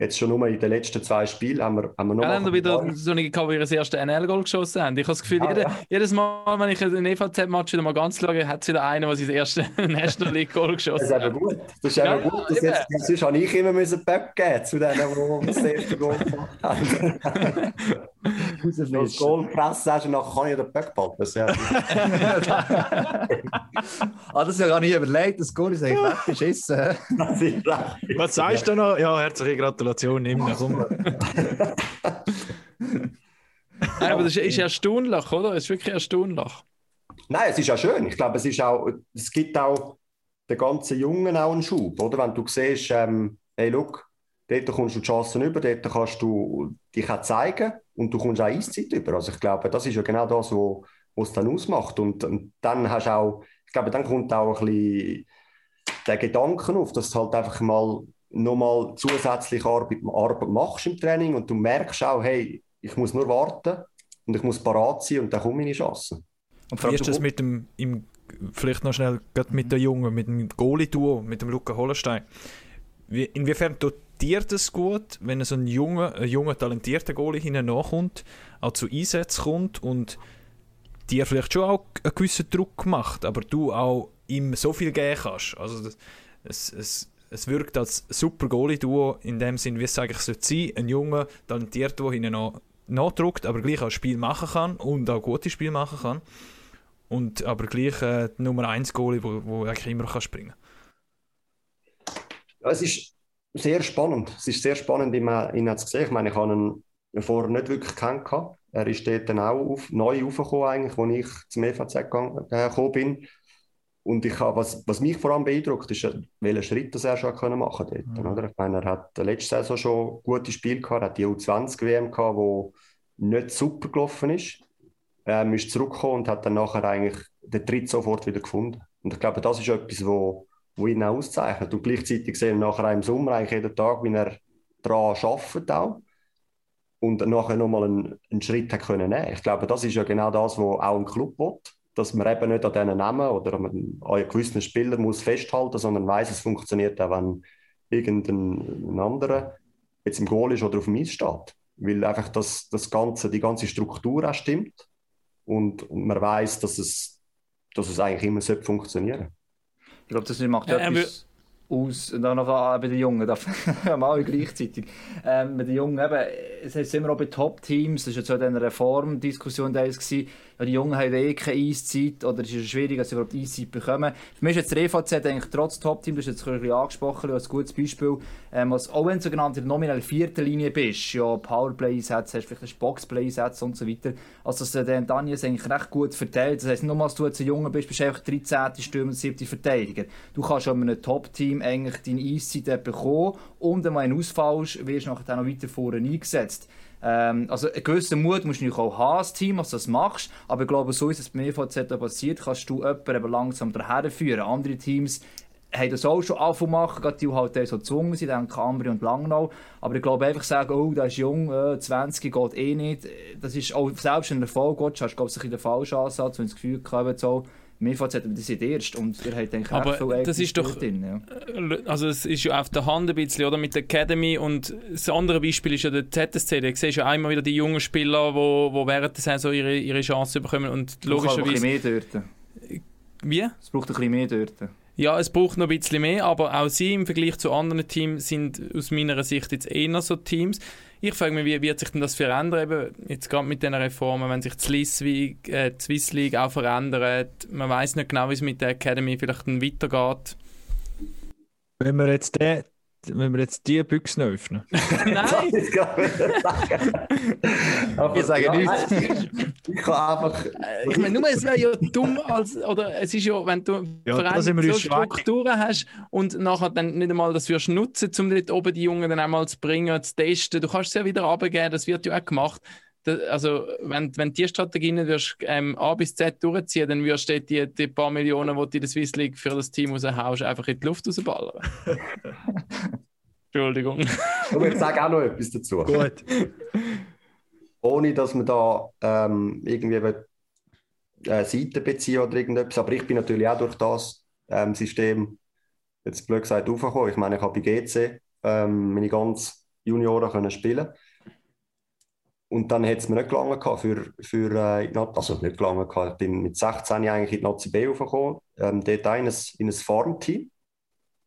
jetzt schon nur in den letzten zwei Spielen haben wir, haben wir noch ja, haben wieder so eine gehabt, wie das erste NL-Goal geschossen haben. Ich habe das Gefühl, Ah, jede, ja. jedes Mal, wenn ich einen EVZ-Match wieder mal ganz schaue, hat es wieder einen, der sein erstes National League-Goal Das geschossen ist eben hat. gut. Das ist Ja, eben gut. Das eben. jetzt, sonst habe ich immer müssen Böck geben zu denen, die das erste Goal gemacht haben. Das Goal fressen hast und nachher kann ich den Böck ja. ah, das ist ja gar nicht überlegt, das Goal ist eigentlich recht beschissen. Was sagst du noch? Ja, herzliche Gratulation, nimm noch um. Nein, aber das ist, ist erstaunlich, oder? Es ist wirklich erstaunlich. Nein, es ist ja schön. Ich glaube, es ist auch, es gibt auch den ganzen Jungen auch einen Schub, oder? Wenn du siehst, ähm, hey, look, dort kommst du die Chancen über, dort kannst du dich auch zeigen und du kommst auch Eiszeit über. Also ich glaube, das ist ja genau das, was es dann ausmacht. Und, und, dann hast du auch, ich glaube, dann kommt auch ein bisschen der Gedanke auf, dass du halt einfach mal nochmal zusätzliche Arbeit, Arbeit machst im Training und du merkst auch, hey, ich muss nur warten und ich muss parat sein und dann komme meine Chance. Und wie ist das mit dem, im, vielleicht noch schnell, mit der Jungen, mit dem Goalie-Duo, mit dem Luca Hollenstein? Wie, inwiefern tut dir das gut, wenn so ein junger, junger talentierter Goalie hinten nachkommt, auch zu Einsätzen kommt und dir vielleicht schon auch einen gewissen Druck macht, aber du auch ihm so viel geben kannst? Also es, es, es wirkt als super Goalie-Duo in dem Sinn, wie es eigentlich sollte sein, ein junger, talentierter, der hinten nachdruckt, aber gleich auch Spiel machen kann und auch gute Spiele machen kann. Und aber gleich äh, Nummer 1 Goalie, wo, wo eigentlich immer kann springen ja, Es ist sehr spannend. Es ist sehr spannend, ihn jetzt gesehen Ich meine, ich habe ihn vorher nicht wirklich kennengelernt. Er ist dort dann auch auf, neu aufgekommen, eigentlich, als ich zum EVZ äh, gekommen bin. Und ich habe, was, was mich vor allem beeindruckt, ist, welchen Schritt das er schon können machen konnte. Mhm. Oder? Ich meine, er hat letzte Saison schon gute Spiele gehabt, er hat die U20-WM gehabt, die nicht super gelaufen ist. Er ist zurückgekommen und hat dann nachher eigentlich den Tritt sofort wieder gefunden. Und ich glaube, das ist etwas, wo, wo ihn auch auszeichnet. Und gleichzeitig sehen wir nachher im Sommer eigentlich jeden Tag, wie er daran arbeitet auch. Und nachher nochmal einen, einen Schritt hat können nehmen. Ich glaube, das ist ja genau das, was auch ein Club will dass man eben nicht an diesen Namen oder an einen gewissen Spieler muss festhalten sondern weiß, es funktioniert auch, wenn irgendein anderer jetzt im Goal ist oder auf dem Eis steht. Weil einfach das, das Ganze, die ganze Struktur auch stimmt und, und man weiß, dass es, dass es eigentlich immer funktionieren sollte. Ich glaube, das macht ja, etwas aus, und dann noch bei den Jungen, alle gleichzeitig. Ähm, bei den Jungen eben, es heißt immer auch bei Top-Teams, das war ja so in dieser Reformdiskussion da gewesen, ja, die Jungen haben eh keine Eiszeit, oder es ist schwierig, dass sie überhaupt Eiszeit bekommen. Für mich ist jetzt der EVZ eigentlich trotz Top-Team, das ist jetzt ein bisschen angesprochen, als gutes Beispiel, ähm, als, auch wenn du sogenannt in der nominell vierten Linie bist, ja, Powerplay-Sätze hast, Boxplay-Sätze und so weiter, also dass der Daniel eigentlich recht gut verteilt. Das heisst, nur als du jetzt ein Junge bist, bist du einfach 13. Stürmer, 7. Verteidiger. Du kannst schon mit einem Top-Team eigentlich deine Eiszeit bekommen und wenn du einen Ausfall wirst du nachher noch weiter vorne eingesetzt. Ähm, also einen gewissen Mut musst du natürlich auch haben als Team, dass du das machst, aber ich glaube, so ist es bei EVZ passiert, kannst du jemanden langsam daher führen. Andere Teams haben das auch schon angefangen machen, gerade die halt so gezwungen sind, dann Cambri und Langnau. Aber ich glaube einfach sagen, oh, der ist jung, äh, 20 geht eh nicht. Das ist auch, selbst du Erfolg hast, hast du, glaube ich, den falschen Ansatz, wenn du das Gefühl hast, so, mir fällt es das nicht erst und ihr habt eigentlich Aber viel das ist doch, drin, ja. Äh, also es ist ja auf der Hand ein bisschen, oder, mit der Academy und das andere Beispiel ist ja der ZSC, da siehst du ja einmal wieder die jungen Spieler, die wo, wo während der Saison ihre, ihre Chance bekommen und logischerweise... Es braucht ein bisschen mehr dort. Wie? Es braucht ein bisschen mehr dort. Ja, es braucht noch ein bisschen mehr, aber auch sie im Vergleich zu anderen Teams sind aus meiner Sicht jetzt eher so Teams. Ich frage mich, wie wird sich denn das verändern, eben jetzt gerade mit den Reformen, wenn sich die Swiss League, äh, auch verändert. Man weiß nicht genau, wie es mit der Academy vielleicht dann weitergeht. Wenn wir jetzt den wenn wir jetzt die Büchsen öffnen. Nein! ich sage nichts. Ich kann einfach. Ich meine, nur es wäre ja dumm, als, oder es ist ja, wenn du ja, so Strukturen hast und nachher dann nicht einmal das wirst nutzen, um dort oben die Jungen dann einmal zu bringen, zu testen. Du kannst es ja wieder abgeben, das wird ja auch gemacht also wenn, wenn die Strategie nicht wirst, ähm, A bis Z durchziehen, dann wirst du die, die paar Millionen, die du in der Swiss League für das Team raushaust, einfach in die Luft rausballern. Entschuldigung. Und ich sage auch noch etwas dazu. Gut. Ohne, dass man da ähm, irgendwie äh, Seiten beziehen oder irgendetwas, aber ich bin natürlich auch durch das ähm, System, jetzt blöd gesagt, aufgekommen. Ich meine, ich habe bei GC ähm, meine ganzen Junioren können spielen und dann hat es mir nicht gelangen für, für äh, also nicht gelangen Ich bin mit 16 eigentlich in die Nazi B aufgekommen, ähm, dort in ein, in ein Farmteam.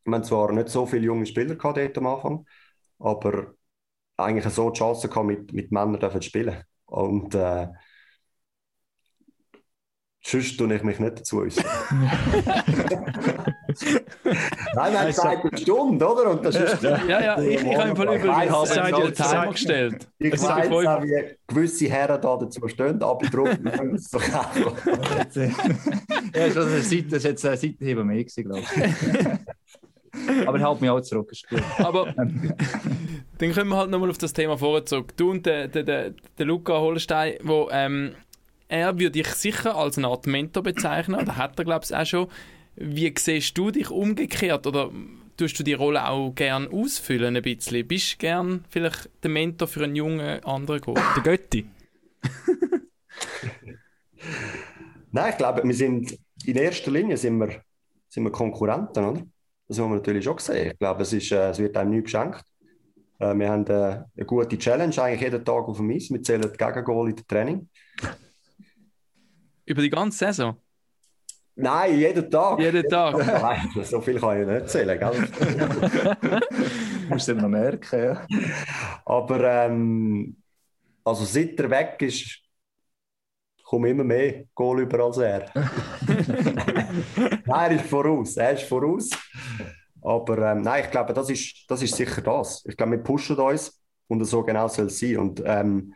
Wir hatten zwar nicht so viele junge Spieler dort am Anfang, aber eigentlich so die Chance gehabt, mit, mit Männern zu spielen. Und äh, sonst tue ich mich nicht dazu äußern. Nein, haben gesagt, eine Stunde, oder? Und das ist, Ja, ja, ich, ich habe im Fall über weiss, halb es Zeit seid- den Timer seid- gestellt. ich weiß auch, wie gewisse Herren da dazu stehen, aber darum können wir es doch auch. ja, das ist, Seite, jetzt ein Seitenheber mehr gewesen, glaube ich. Aber ich halte mich auch zurück, ist gut. Aber dann kommen wir halt nochmal auf das Thema vorher zurück. Du und der, der, der, der Luca Holstein, wo, ähm, er würde dich sicher als eine Art Mentor bezeichnen, oder hat er, glaube ich, auch schon. Wie siehst du dich umgekehrt, oder tust du die Rolle auch gern ausfüllen ein bisschen? Bist du gern vielleicht der Mentor für einen jungen anderen Goal? Der Götti. Nein, ich glaube, wir sind in erster Linie sind wir, sind wir Konkurrenten, oder? Das haben wir natürlich schon gesehen. Ich glaube, es, ist, äh, es wird einem nichts geschenkt. Äh, wir haben äh, eine gute Challenge eigentlich jeden Tag auf dem Eis. Wir zählen die Gegengol in der Training. Über die ganze Saison? Nein, jeden Tag. Jeden Tag? Nein, so viel kann ich nicht zählen. Gell? Du musst es immer noch merken, ja. Aber ähm, also seit er weg ist, kommen immer mehr Goal über als er. nein, er ist voraus. Er ist voraus. Aber ähm, nein, ich glaube, das ist, das ist sicher das. Ich glaube, wir pushen uns und so genau soll es sein. Und ähm,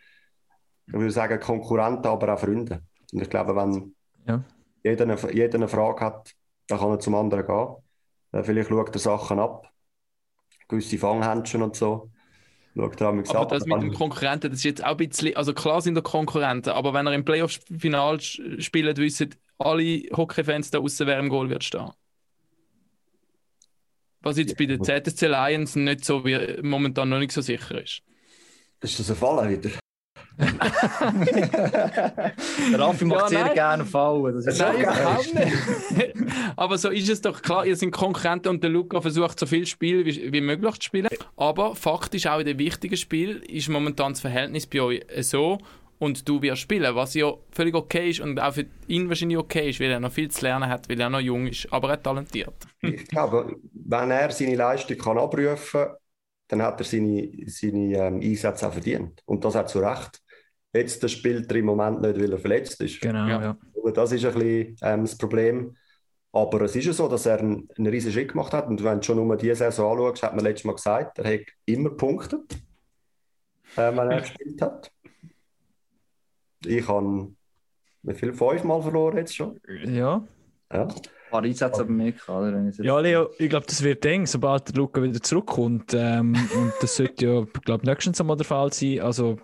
ich würde sagen, Konkurrenten, aber auch Freunde. Und ich glaube, wenn Ja. jeder, eine, jeder eine Frage hat, dann kann er zum anderen gehen. Äh, vielleicht schaut er Sachen ab. Gewisse Fanghändchen und so. Schaut er Aber ab. das mit dem Konkurrenten, das ist jetzt auch ein bisschen, also klar sind da Konkurrenten, aber wenn er im Playoff-Final spielt, wissen alle Hockey-Fans da außen, wer im Goal wird stehen. Was jetzt bei den ZSC Lions nicht so wie momentan noch nicht so sicher ist. Ist das ein Fall wieder? Raffi macht Ja, sehr gerne Fallen. Das ist Ja, Nein, überhaupt nicht. Aber so ist es doch klar, ihr sind Konkurrenten und der Luca versucht so viel Spiel wie, wie möglich zu spielen. Aber faktisch auch in den wichtigen Spielen ist momentan das Verhältnis bei euch so und du wirst spielen, was ja völlig okay ist und auch für ihn wahrscheinlich okay ist, weil er noch viel zu lernen hat, weil er noch jung ist, aber er talentiert. Ich glaube, wenn er seine Leistung kann abrufen kann, dann hat er seine, seine ähm, Einsätze auch verdient. Und das hat zu Recht. Jetzt spielt er im Moment nicht, weil er verletzt ist. Genau, Ja. ja. Aber Das ist ein bisschen ähm, das Problem. Aber es ist ja so, dass er einen, einen riesen Schritt gemacht hat. Und wenn du schon nur diese Saison anschaust, hat man letztes Mal gesagt, er hat immer Punkte, äh, wenn er gespielt hat. Ich habe wie viel? Fünfmal verloren jetzt schon. Ja. Ja. Ein paar Einsätze aber mehr gehabt, oder? Ich Ja, Leo, ich glaube, das wird eng, sobald der Luca wieder zurückkommt. Ähm, und das sollte ja, glaube nächstens einmal der Fall sein. Also,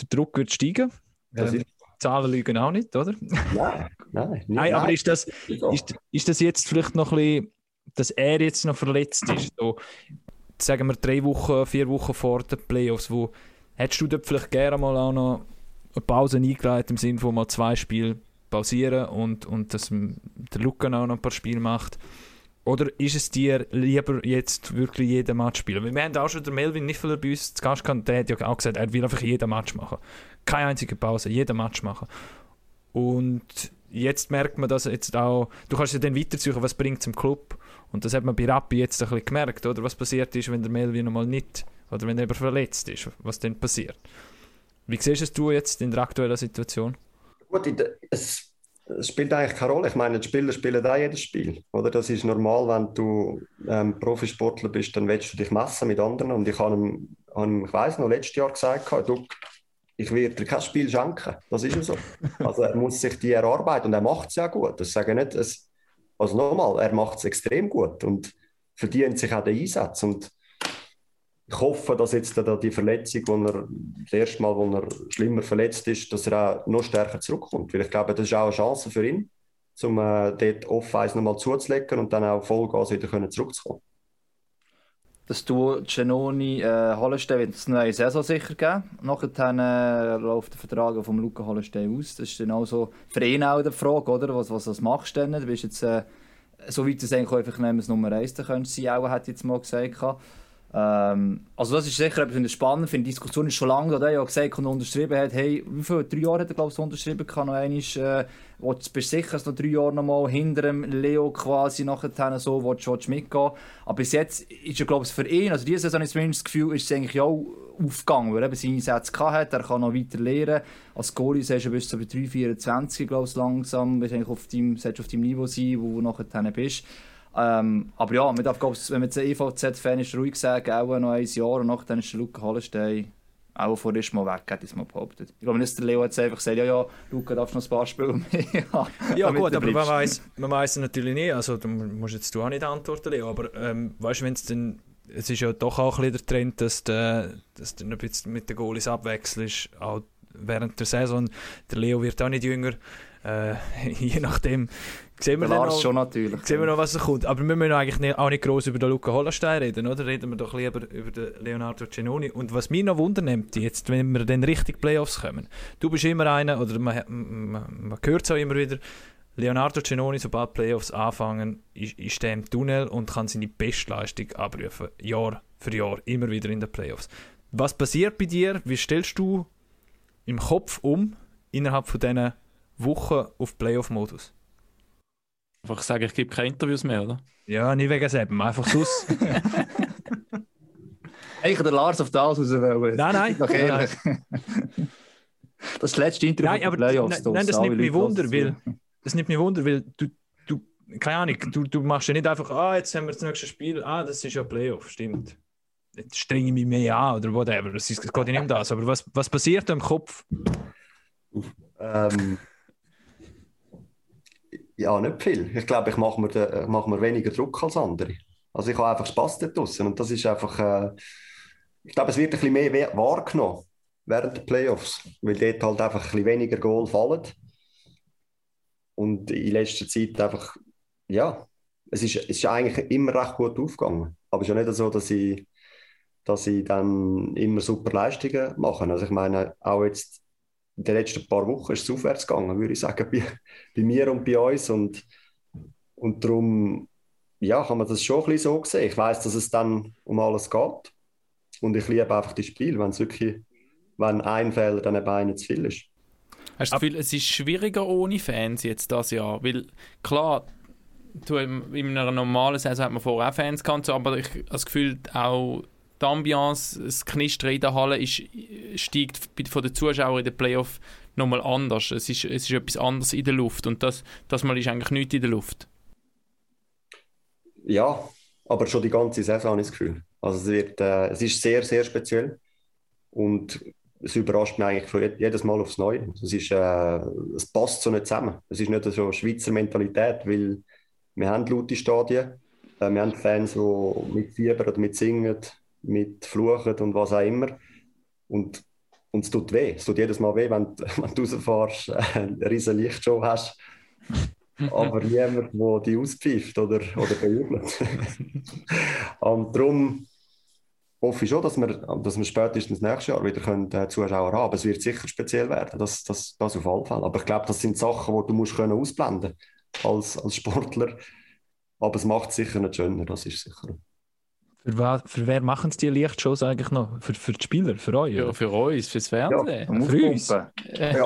der Druck wird steigen. Das Ähm, Zahlen lügen auch nicht, oder? nein, nein, Nein, aber ist das, ist, ist das jetzt vielleicht noch ein bisschen, dass er jetzt noch verletzt ist? So, sagen wir drei Wochen, vier Wochen vor den Playoffs, wo hättest du dort vielleicht gerne mal auch noch eine Pause eingeleitet, im Sinne von mal zwei Spiele pausieren und, und dass der Luca auch noch ein paar Spiele macht? Oder ist es dir lieber jetzt wirklich jeden Match spielen? Wir haben auch schon den Melvin Niffeler bei uns zu Gast gehabt, der hat ja auch gesagt, er will einfach jeden Match machen. Keine einzige Pause, jeden Match machen. Und jetzt merkt man das jetzt auch, du kannst ja dann weitersuchen, was bringt es im Club. Und das hat man bei Rappi jetzt ein bisschen gemerkt, oder? Was passiert ist, wenn der Melvin nochmal nicht, oder wenn er eben verletzt ist, was dann passiert. Wie siehst es du jetzt in der aktuellen Situation? Gut, es, es spielt eigentlich keine Rolle. Ich meine, die Spieler spielen auch jedes Spiel. Oder? Das ist normal, wenn du ähm, Profisportler bist, dann willst du dich messen mit anderen. Und ich habe ihm, ich weiß noch, letztes Jahr gesagt, du, ich werde dir kein Spiel schenken. Das ist ja so. Also er muss sich die erarbeiten und er macht es ja gut. Das sage ich nicht. Es, also nochmal, er macht es extrem gut und verdient sich auch den Einsatz. Und ich hoffe, dass jetzt da die Verletzung, wo er das erste Mal, wo er schlimmer verletzt ist, dass er auch noch stärker zurückkommt. Weil ich glaube, das ist auch eine Chance für ihn, um äh, dort Off-Ice nochmal zuzulegen und dann auch Vollgas wieder können zurückzukommen. Das Duo Genoni äh, Hollenstein wird eine neue Saison sicher geben. Nachher äh, läuft der Vertrag von Luca Hollenstein aus. Das ist dann auch so für ihn auch die Frage, oder? Was, was, was machst du denn? Du bist jetzt, äh, so es eigentlich einfach nehmen, Nummer 1 dann könntest du sein, auch, hat jetzt mal gesagt. gehabt. Ähm, also das ist sicher etwas, was spannend. Die Diskussion ist schon lange, da er ja gesagt und unterschrieben hat, hey, wie viele, drei Jahre hat er glaube ich unterschrieben, kann noch einmal, äh, willst, bist sicher, dass noch drei Jahre noch mal hinter dem Leo quasi nachher so willst, willst mitgehen. Aber bis jetzt ist er glaube ich für ihn, also diese Saison ist zumindest das Gefühl, ist es eigentlich auch aufgegangen, weil er eben seine Sätze hat, er kann noch weiter lernen. Als Goalie sagst du, bist du bei 3, 24 glaube ich langsam, bist eigentlich auf deinem, auf deinem Niveau sein, wo du nachher bist. Ähm, aber ja, man darf, wenn man jetzt EVZ-Fan ist, ruhig sagen, auch noch ein Jahr und nachher ist der Luca Hollenstein auch vorerst mal weg, ich es mal behauptet. Ich glaube der Leo hat einfach gesagt, ja, ja, Luca, darfst noch ein paar Spiele mehr Ja gut, aber man weiß, man weiß natürlich nicht, also du musst jetzt du auch nicht antworten, Leo, aber ähm, weißt du, wenn es dann, es ist ja doch auch ein bisschen der Trend, dass du, dass du ein bisschen mit den Goalies abwechselst, auch während der Saison. Der Leo wird auch nicht jünger, äh, je nachdem Sehen wir, noch, schon natürlich. Sehen wir noch, was kommt. Aber wir müssen eigentlich nicht, auch nicht gross über den Luca Hollenstein reden, oder? Reden wir doch lieber über den Leonardo Cenoni. Und was mich noch wundernimmt, jetzt, wenn wir dann richtig Playoffs kommen, du bist immer einer, oder man, man, man hört es auch immer wieder, Leonardo Cenoni, sobald Playoffs anfangen, ist, ist er im Tunnel und kann seine Bestleistung abrufen. Jahr für Jahr, immer wieder in den Playoffs. Was passiert bei dir? Wie stellst du im Kopf um, innerhalb von diesen Wochen auf Playoff-Modus? Einfach sagen, ich gebe keine Interviews mehr, oder? Ja, nicht wegen selber, einfach sus. Eigentlich der Lars auf das raus wollen. Nein, nein. Doch ehrlich. Das letzte Interview nein, aber, Playoffs. Nein, nein, das nimmt mich Wunder, weil, das nimmt mich Wunder, weil du, du, keine Ahnung, du, du machst ja nicht einfach, ah, jetzt haben wir das nächste Spiel, ah, das ist ja Playoff, stimmt. Jetzt strenge ich mich mehr an oder whatever, das, ist, das geht nicht um das, aber was, was passiert da im Kopf? Ähm, ja, nicht viel. Ich glaube, ich mache mir, de, mach mir weniger Druck als andere. Also ich habe einfach Spaß dort draussen. Und das ist einfach, äh, ich glaube, es wird ein bisschen mehr wahrgenommen während der Playoffs, weil dort halt einfach ein bisschen weniger Goal fallen. Und in letzter Zeit einfach, ja, es ist, es ist eigentlich immer recht gut aufgegangen. Aber es ist ja nicht so, dass ich, dass ich dann immer super Leistungen mache. Also ich meine, auch jetzt in den letzten paar Wochen ist es aufwärts gegangen, würde ich sagen, bei, bei mir und bei uns. Und, und darum ja, kann man das schon ein bisschen so sehen. Ich weiß, dass es dann um alles geht. Und ich liebe einfach das Spiel, wenn es wirklich, wenn ein Fehler dann eben einer zu viel ist. Hast du das Gefühl, es ist schwieriger ohne Fans jetzt das Jahr? Weil klar, du, in einer normalen Saison hat man vorher auch Fans gehabt, aber ich habe das Gefühl, auch die Ambiance, das Knistern in der Halle ist, steigt von den Zuschauern in den Playoff nochmal anders. Es ist, es ist etwas anderes in der Luft und das, das Mal ist eigentlich nichts in der Luft. Ja, aber schon die ganze Saison habe ich das Gefühl. Also es, wird, äh, es ist sehr, sehr speziell und es überrascht mich eigentlich jedes Mal aufs Neue. Es, ist, äh, es passt so nicht zusammen. Es ist nicht so Schweizer Mentalität, weil wir haben laute Stadien, äh, wir haben Fans, die mit Fieber oder mit Singen mit Fluchen und was auch immer. Und, und es tut weh. Es tut jedes Mal weh, wenn, wenn du rausfährst, eine riesige Lichtshow hast, aber niemand, der die auspfeift oder, oder bejubelt. und darum hoffe ich schon, dass wir, dass wir spätestens nächstes Jahr wieder können, äh, Zuschauer haben Aber es wird sicher speziell werden, das, das, das auf alle Fälle. Aber ich glaube, das sind Sachen, die du musst können ausblenden als, als Sportler. Aber es macht es sicher nicht schöner, das ist sicher. Für, was, für wer machen es die Lichtshows eigentlich noch? Für, für die Spieler, für euch? Ja, für uns, fürs Fernsehen. Ja, für uns. Ja,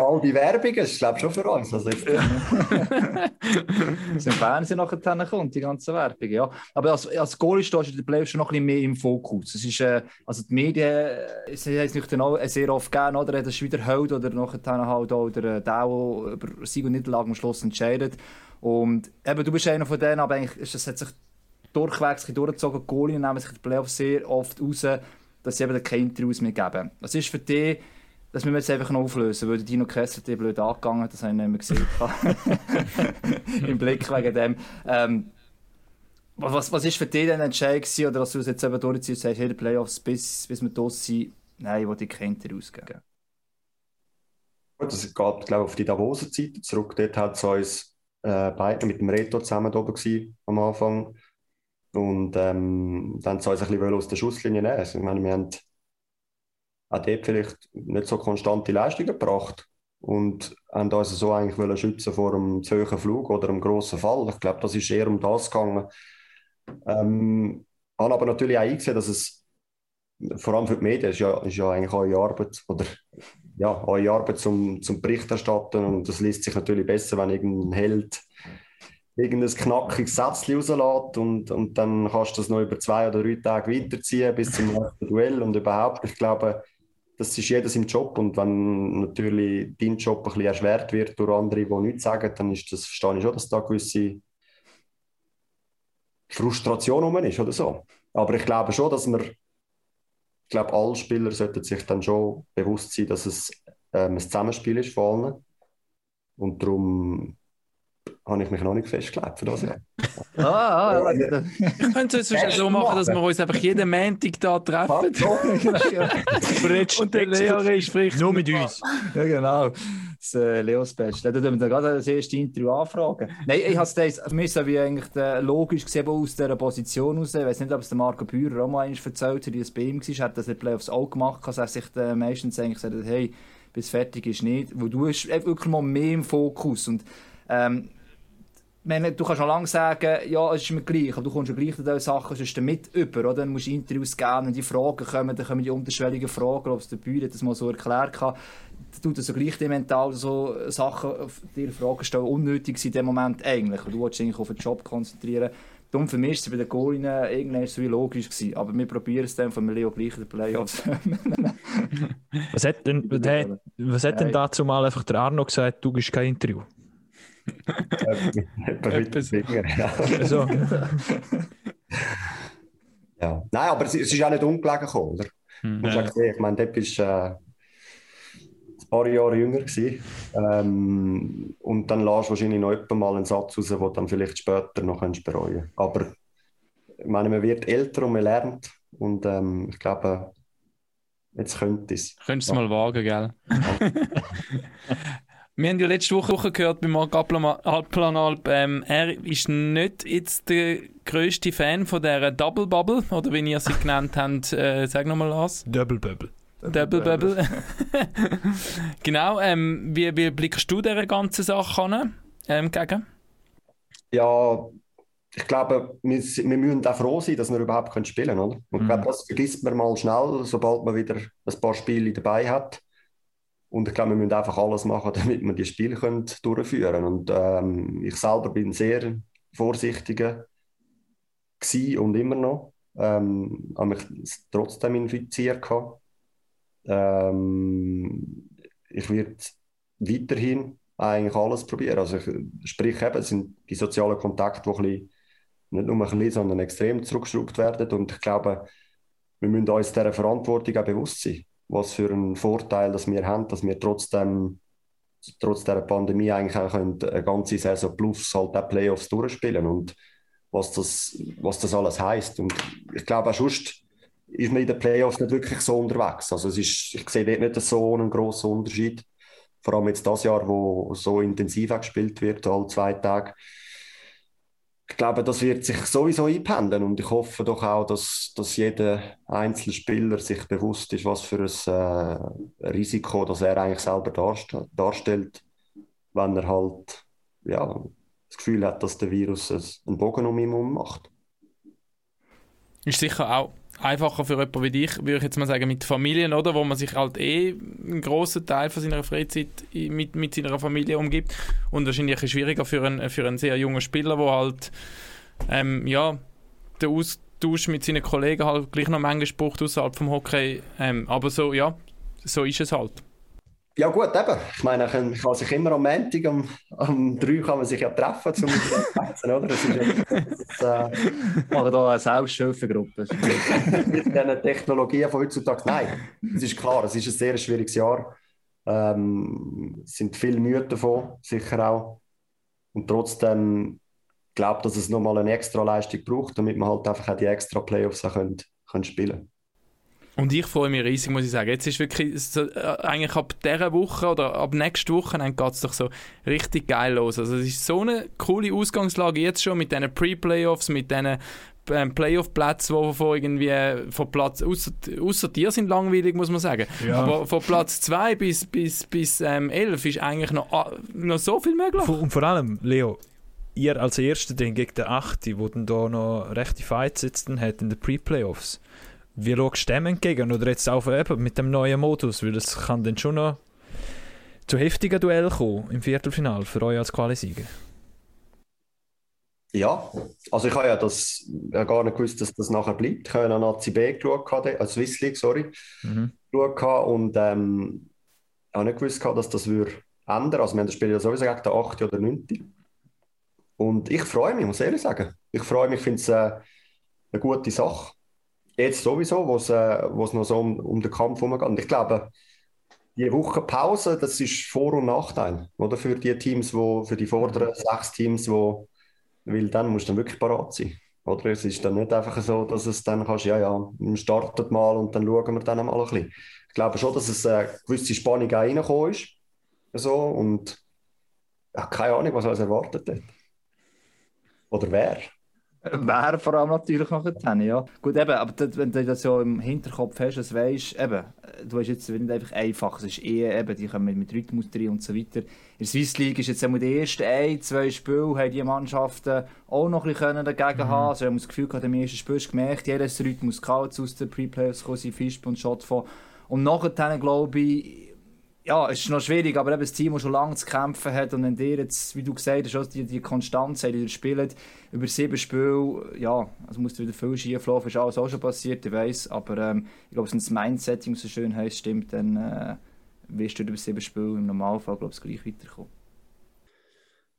all die Werbungen, ist glaube schon für uns. Also ich... Im Fernsehen nachher kommt, die ganze Werbung, ja. Aber als, als Goalie stehst du der schon noch ein bisschen mehr im Fokus. Es ist, äh, also die Medien, sie haben es nicht sehr oft gegeben, oder? Das ist wieder Held oder nachher halt auch der, der über Sieg und Niederlage am Schluss entscheidet. Und eben, du bist einer von denen, aber eigentlich ist das, hat sich durchwegs durchgezogen. Die Goalien nehmen sich die Playoffs sehr oft raus, dass sie eben keine Interviews mehr geben. Das ist für dich, das müssen wir jetzt einfach noch auflösen, weil Dino Kessler die blöd angegangen das habe ich nicht mehr gesehen. Im Blick wegen dem. Ähm, was, was ist für dich denn entscheidend gewesen, oder dass du es jetzt eben durchziehst und sagst, hey, Playoffs, bis, bis wir dort sind, nein, ich will die keine Interviews geben? Das geht, glaube ich, auf die Davoser Zeit zurück. Dort hat es uns äh, beide mit dem Reto zusammen oben gewesen, am Anfang. Und ähm, dann soll es ein bisschen aus der Schusslinie nehmen. Also, ich meine, wir haben auch dort vielleicht nicht so konstante Leistungen gebracht und haben uns so eigentlich schützen vor einem zu hohen Flug oder einem grossen Fall. Ich glaube, das ist eher um das gegangen. Ähm, habe aber natürlich auch eingesehen, dass es vor allem für die Medien, ist ja, ist ja eigentlich eure Arbeit, oder ja, eure Arbeit zum, zum Bericht erstatten und das liest sich natürlich besser, wenn irgendein Held irgendein knackiges Sätzchen rauslässt und, und dann kannst du das noch über zwei oder drei Tage weiterziehen bis zum nächsten Duell und überhaupt, ich glaube, das ist jedes im Job und wenn natürlich dein Job ein bisschen erschwert wird durch andere, die nichts sagen, dann ist das, verstehe ich schon, dass da gewisse Frustration rum ist oder so. Aber ich glaube schon, dass man, ich glaube, alle Spieler sollten sich dann schon bewusst sein, dass es ähm, ein Zusammenspiel ist von allen. Und darum habe ich mich noch nicht festgelegt für das Jahr. Ah, ah, ah, Ich könnte es sonst so machen, dass wir uns einfach jeden Montag da treffen. Und der Leo spricht Nur mit uns. ja, genau. Das äh, Leos Best. Da tun wir gerade das erste Interview anfragen. Nein, ich habe es für mich so wie eigentlich äh, logisch gesehen, aus dieser Position raus. Ich weiß nicht, ob es der Marco Bührer auch mal erzählt hat, wie es bei ihm war. hat das in Playoffs auch gemacht, dass er sich äh, meistens eigentlich gesagt hat, hey, bis fertig ist nicht. Wo du hast wirklich mal mehr im Fokus. Und ähm, meine, du kannst noch lange sagen, ja, es ist mir gleich, aber du kommst ja gleich zu diesen Sachen sonst damit über, oder? Dann musst du Interviews geben und die Fragen kommen, dann kommen die unterschwelligen Fragen, ob es der Bühne das mal so erklärt hat. Du tust so gleich mental so Sachen, dir Fragen stellen, unnötig sind in dem Moment eigentlich, du wolltest dich eigentlich auf den Job konzentrieren. Darum für mich ist es bei den Goalinnen irgendwann so wie logisch gewesen. Aber wir probieren es dann von Leo gleich in den Playoffs. was hat denn, was hat denn dazu mal einfach der Arno gesagt, du gibst kein Interview? Etwas. ja. Also, ja. Nein, aber es, es ist auch nicht ungelegen gekommen, oder? Hm. Du hast ja gesehen, ich meine, dort bist du äh, ein paar Jahre jünger gewesen. Ähm, und dann lässt du wahrscheinlich noch mal einen Satz raus, den du dann vielleicht später noch kannst bereuen kannst. Aber ich meine, man wird älter und man lernt. Und ähm, ich glaube, jetzt könnte es. Könntest du es mal wagen, gell? Wir haben ja letzte Woche gehört bei Marc Alplanalp, ähm, er ist nicht jetzt der grösste Fan von dieser Double Bubble, oder wie ihr sie genannt habt, äh, sag nochmal was. Double Bubble. Double Bubble. genau, ähm, wie, wie blickst du dieser ganzen Sache an, ähm, gegen? Ja, ich glaube, wir, wir müssen auch froh sein, dass wir überhaupt spielen können, oder? Und ich glaube, das vergisst man mal schnell, sobald man wieder ein paar Spiele dabei hat. Und ich glaube, wir müssen einfach alles machen, damit wir die Spiele können durchführen können. Ähm, ich selber bin sehr vorsichtiger und immer noch. Ähm, habe mich trotzdem infiziert. Ähm, ich werde weiterhin eigentlich alles probieren. Also ich, sprich eben, es sind die sozialen Kontakte, die ein bisschen, nicht nur ein bisschen, sondern extrem zurückgeschraubt werden. Und ich glaube, wir müssen uns dieser Verantwortung auch bewusst sein was für einen Vorteil dass wir haben, dass wir trotzdem trotz der Pandemie eigentlich auch eine ganze Saison plus halt auch Playoffs durchspielen und was das, was das alles heißt und ich glaube auch sonst ist man in den Playoffs nicht wirklich so unterwegs. Also es ist, ich sehe dort nicht so einen grossen Unterschied. Vor allem jetzt das Jahr, wo so intensiv gespielt wird, alle zwei Tage ich glaube, das wird sich sowieso einpendeln und ich hoffe doch auch, dass, dass jeder einzelne Spieler sich bewusst ist, was für ein äh, Risiko das er eigentlich selber darst darstellt, wenn er halt ja, das Gefühl hat, dass der Virus einen Bogen um ihn herum macht. Ist sicher auch einfacher für jemanden wie dich, würde ich jetzt mal sagen, mit Familien, oder? Wo man sich halt eh einen grossen Teil von seiner Freizeit mit, mit seiner Familie umgibt. Und wahrscheinlich ist schwieriger für einen, für einen sehr jungen Spieler, der halt, ähm, ja, der Austausch mit seinen Kollegen halt gleich noch manchmal braucht außerhalb vom Hockey. Ähm, aber so, ja, so ist es halt. Ja gut, eben. Ich meine, man kann sich immer am Montag, um, um drei kann man sich ja treffen, zum Essen, oder? Das ist ja, das, äh, Machen da eine Selbsthilfegruppe. mit diesen Technologien von heutzutage. Nein, es ist klar, es ist ein sehr schwieriges Jahr. Ähm, es sind viele müde davon, sicher auch. Und trotzdem glaube ich, dass es nochmal eine extra Leistung braucht, damit man halt einfach auch die extra Playoffs auch können, können spielen kann. Und ich freue mich riesig, muss ich sagen. Jetzt ist wirklich, so, äh, eigentlich ab dieser Woche oder ab nächster Woche geht es doch so richtig geil los. Also es ist so eine coole Ausgangslage jetzt schon mit diesen Pre-Playoffs, mit diesen ähm, Playoff-Plätzen, die von irgendwie äh, von Platz, außer dir sind langweilig, muss man sagen. Ja. Aber von Platz 2 bis, bis, bis ähm, 11 ist eigentlich noch, ah, noch so viel möglich. Und vor allem, Leo, ihr als Erster gegen den 8., wo dann da noch rechte Fights sitzen hat in den Pre-Playoffs Wie schaust du dem entgegen? Oder jetzt auch eben mit dem neuen Modus? Weil es kann dann schon noch zu heftigen Duell kommen im Viertelfinal für euch als Qualisieger. Ja, also ich habe ja das ja gar nicht gewusst, dass das nachher bleibt. Ich habe ja noch ACB geschaut, also Swiss League, sorry, mhm. geschaut und ähm, habe nicht gewusst, dass das würde ändern. Also wir haben das Spiel ja sowieso gegen den 8. oder 9. Und ich freue mich, muss ich ehrlich sagen. Ich freue mich, ich finde es äh, eine gute Sache. Jetzt sowieso, wo es äh, noch so um, um den Kampf herumgeht. Und ich glaube, die Woche Pause, das ist Vor- und Nachteil. Oder für die Teams, wo, für die vorderen sechs Teams, wo weil dann musst du dann wirklich parat sein. Oder es ist dann nicht einfach so, dass es dann kannst, ja, ja, wir starten mal und dann schauen wir dann mal ein bisschen. Ich glaube schon, dass es eine gewisse Spannung auch reingekommen ist. So, und ja, keine Ahnung, was uns erwartet hat. Oder wer. Wäre vor allem natürlich noch ein ja. Gut, eben, aber das, wenn du das so im Hinterkopf hast, das weißt, eben, du hast jetzt nicht einfach einfach, es ist eher eben, die kommen mit Rhythmus drin und so weiter. In der Swiss League ist jetzt einmal die ersten ein, zwei Spiele, haben die Mannschaften auch noch ein bisschen dagegen mhm. haben. Also, ich habe das Gefühl, gehabt, im ersten Spiel gemerkt, jedes Rhythmus kaut aus den Pre-Playoffs, Fisp und Shot von. Und nachher, glaube ich, ja, es ist noch schwierig, aber eben das Team, das schon lange zu kämpfen hat und wenn dir jetzt, wie du gesagt hast, die, die Konstanz, die spielen, über sieben Spiele, ja, also musst du wieder viel schief laufen, ist alles auch schon passiert, ich weiß, aber ähm, ich glaube, wenn das Mindsetting so schön heißt, stimmt, dann äh, wirst du über sieben Spiele im Normalfall, glaube ich, gleich weiterkommen.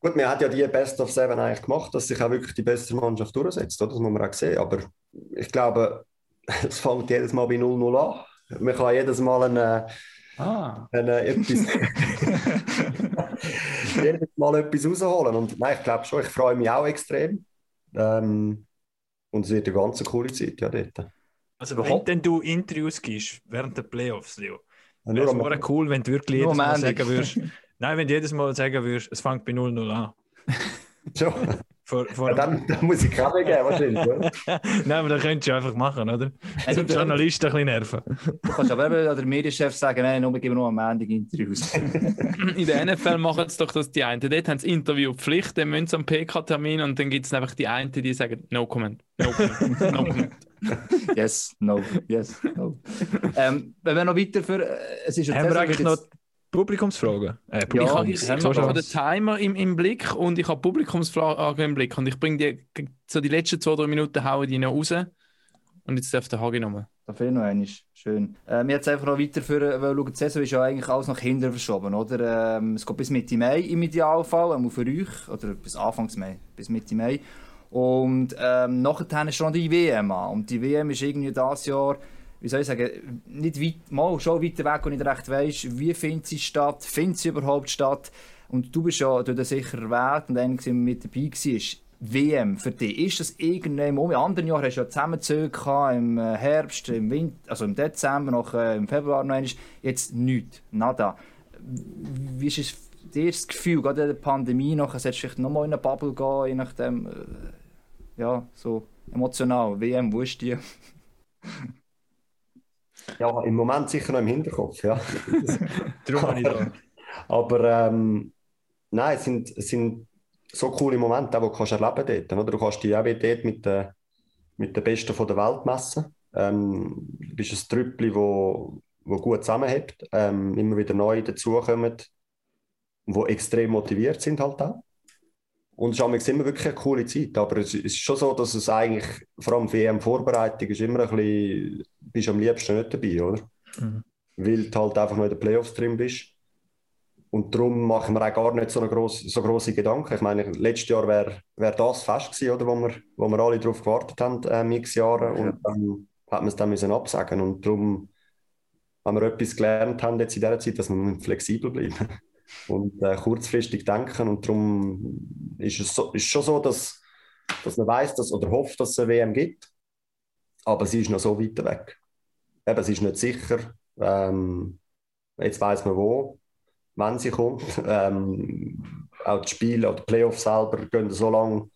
Gut, wir haben ja die Best of Seven eigentlich gemacht, dass sich auch wirklich die beste Mannschaft durchsetzt, oder? das muss man auch sehen, aber ich glaube, es fängt jedes Mal bei 0-0 an. Man kann jedes Mal einen Ah. Dann, äh, etwas, jedes Mal etwas rausholen. Und nein, ich glaube schon, ich freue mich auch extrem. Ähm, und es wird eine ganz coole Zeit ja, dort. Also, wenn denn du Interviews gibst während der Playoffs, Leo, ja, wäre es cool, wenn du wirklich jedes Mal sagen würdest. Nein, wenn du jedes Mal sagen würdest, es fängt bei 0-0 an. Schon. Vor, vor ja, dann, dann, muss ich Kaffee geben, wahrscheinlich. Oder? Nein, aber das könntest du einfach machen, oder? Also, die Journalisten ein bisschen nerven. Du kannst aber eben der Medienchef sagen, nein, nur geben nur am Ende Interviews. In der NFL machen es doch das die einen. Dort haben sie Interviewpflicht, dann müssen sie am PK-Termin und dann gibt es einfach die einen, die sagen, no comment, no comment, no comment. yes, no, yes, no. Ähm, wenn wir noch weiter für... Äh, es ist Haben wir eigentlich noch Publikumsfragen? Äh, Publikum. ja, ich habe hab schon den Timer im, im Blick und ich habe Publikumsfragen im Blick und ich bringe die, so die letzten zwei, drei Minuten hauen die noch raus. Und jetzt darf der Hagi nochmal. Da fehlt noch einmal. Schön. Ähm, jetzt einfach noch weiterführen, weil schauen, die Saison ist ja eigentlich alles nach hinten verschoben, oder? Ähm, es geht bis Mitte Mai im Idealfall, auch für euch, oder bis Anfang Mai, bis Mitte Mai. Und ähm, nachher ist schon die WM an. Und die WM ist irgendwie dieses Jahr wie soll ich sagen, nicht weit, mal schon weiter weg und nicht recht weißt, wie findet sie statt, findet sie überhaupt statt. Und du bist ja du sicher erwähnt und einer mit dabei war. WM für dich, ist das irgendwann, um in anderen Jahren hast du ja Zusammenzüge im äh, Herbst, im Winter, also im Dezember, noch äh, im Februar noch einmal, jetzt nichts, nada. Wie ist es dir das Gefühl, gerade in der Pandemie noch, solltest du vielleicht nochmal in eine Bubble gehen, je nachdem, äh, ja, so emotional, WM, wo ist die? Ja, im Moment sicher noch im Hinterkopf, ja. Darum ich da. Aber ähm, nein, es sind, es sind so coole Momente, die du kannst erleben dort. Oder? Du kannst dich auch dort mit den, mit den Besten von der Welt messen. Ähm, du bist ein Trüppli, wo, wo gut zusammenhält, ähm, immer wieder neu dazukommen, die extrem motiviert sind halt auch. Und es ist immer wirklich eine coole Zeit. Aber es ist schon so, dass es eigentlich, vor allem WM-Vorbereitung, ist immer ein bisschen, bist am liebsten nicht dabei, oder? Mhm. Weil du halt einfach noch in den Playoffs drin bist. Und darum machen wir auch gar nicht so, eine gross, so grosse Gedanken. Ich meine, letztes Jahr wäre wär das fest gewesen, oder, wo, wir, wo wir alle darauf gewartet haben, äh, x Jahre. Und dann hat man es dann müssen absagen. Und darum haben wir etwas gelernt haben jetzt in dieser Zeit, dass wir flexibel bleiben und äh, kurzfristig denken. Und darum ist es so, ist schon so, dass, dass man weiß dass, oder hofft, dass es eine WM gibt. Aber sie ist noch so weit weg. Eben, es ist nicht sicher. Ähm, jetzt weiß man wo, wann sie kommt. Ähm, auch die Spiele, auch die Playoffs selber gehen so lange,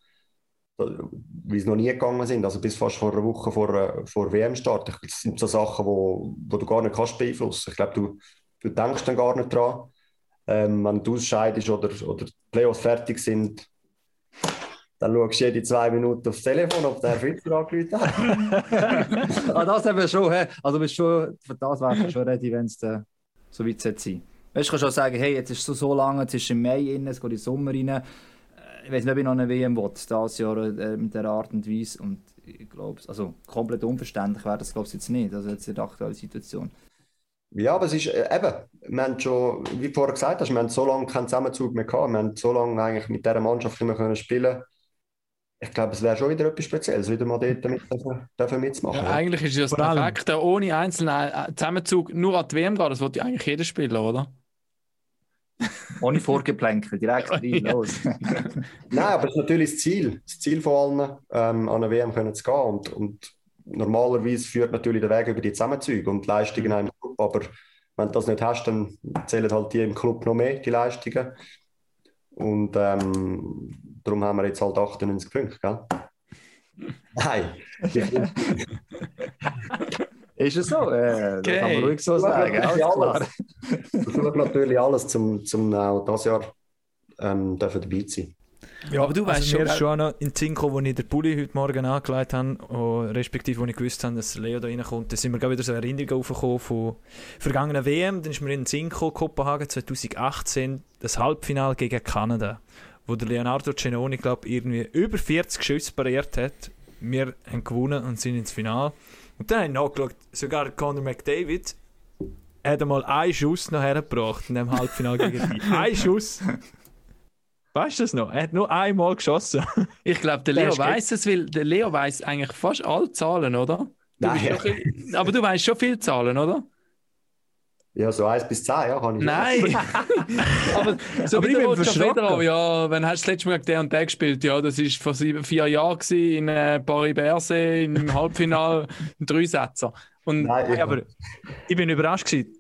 wie sie noch nie gegangen sind. Also bis fast vor einer Woche vor, äh, vor WM-Start. Das sind so Sachen, wo, wo du gar nicht kannst beeinflussen. Ich glaube, du, du denkst dann gar nicht dran. Ähm, wenn du ausscheidest oder, oder die Playoffs fertig sind, Dann schaust du jede zwei Minuten aufs Telefon, ob der Fitzer angerufen hat. ah, das haben wir schon. He? Also bist schon, für das wärst du schon ready, wenn es so weit sein sollte. Weißt du, kannst schon sagen, hey, jetzt ist es so, so lange, jetzt ist im Mai rein, es geht in den Sommer rein. Äh, ich weiß nicht, ob ich noch eine WM will, dieses Jahr äh, mit dieser Art und Weise. Und ich glaube, also komplett unverständlich wäre das, glaube ich, jetzt nicht. Also jetzt in der aktuellen Situation. Ja, aber es ist äh, eben, wir haben schon, wie vorher gesagt hast, wir haben so lange keinen Zusammenzug mehr gehabt, wir haben so lange eigentlich mit dieser Mannschaft mehr können spielen ich glaube, es wäre schon wieder etwas Spezielles, wieder mal dort mit, dürfen, dürfen mitzumachen. Ja, eigentlich ist es das Perfekte, ohne einzelnen äh, Zusammenzug nur an die WM gehen, das wollte eigentlich jeder Spieler, oder? Ohne Vorgeplänkel, direkt rein, los. Nein, aber das ist natürlich das Ziel, das Ziel von allen, ähm, an eine WM können zu gehen und, und normalerweise führt natürlich der Weg über die Zusammenzüge und Leistungen mhm. im Club, aber wenn du das nicht hast, dann zählen halt die im Club noch mehr, die Leistungen. Und ähm, darum haben wir jetzt halt 98 Punkte, gell? Nein. Ist es so? Äh, okay. Das kann man ruhig so sagen. Alles versuche natürlich alles, um zum auch dieses Jahr ähm, dabei zu sein. Ja, aber du also weißt schon. Mir schon noch in Zinko, wo ich den Pulli heute Morgen angelegt habe, oh, respektive wo ich gewusst habe, dass Leo da reinkommt, da sind wir wieder so Erinnerungen aufgekommen von vergangenen WM. Dann ist mir in Zinko, Kopenhagen 2018, das Halbfinale gegen Kanada, wo der Leonardo Cenoni, glaube irgendwie über 40 Schüsse pariert hat. Wir haben gewonnen und sind ins Finale. Und dann habe ich nachgeschaut, sogar Conor McDavid hat einmal einen Schuss noch hergebracht in dem Halbfinale gegen die. Ein Schuss! Weißt du das noch? Er hat nur einmal geschossen. Ich glaube, der Leo weiß es, weil der Leo weiß eigentlich fast alle Zahlen, oder? Du Nein. Bisschen, aber du weißt schon viele Zahlen, oder? Ja, so 1 bis 10, ja, kann ich Nein! aber so aber wie der Federer, ja, wenn hast du das letzte Mal der und der gespielt? Ja, das war vor sieben, vier Jahren in äh, Paris-Bercy im Halbfinale, ein Dreisetzer. Und, Nein, ich, aber ich bin überrascht gewesen.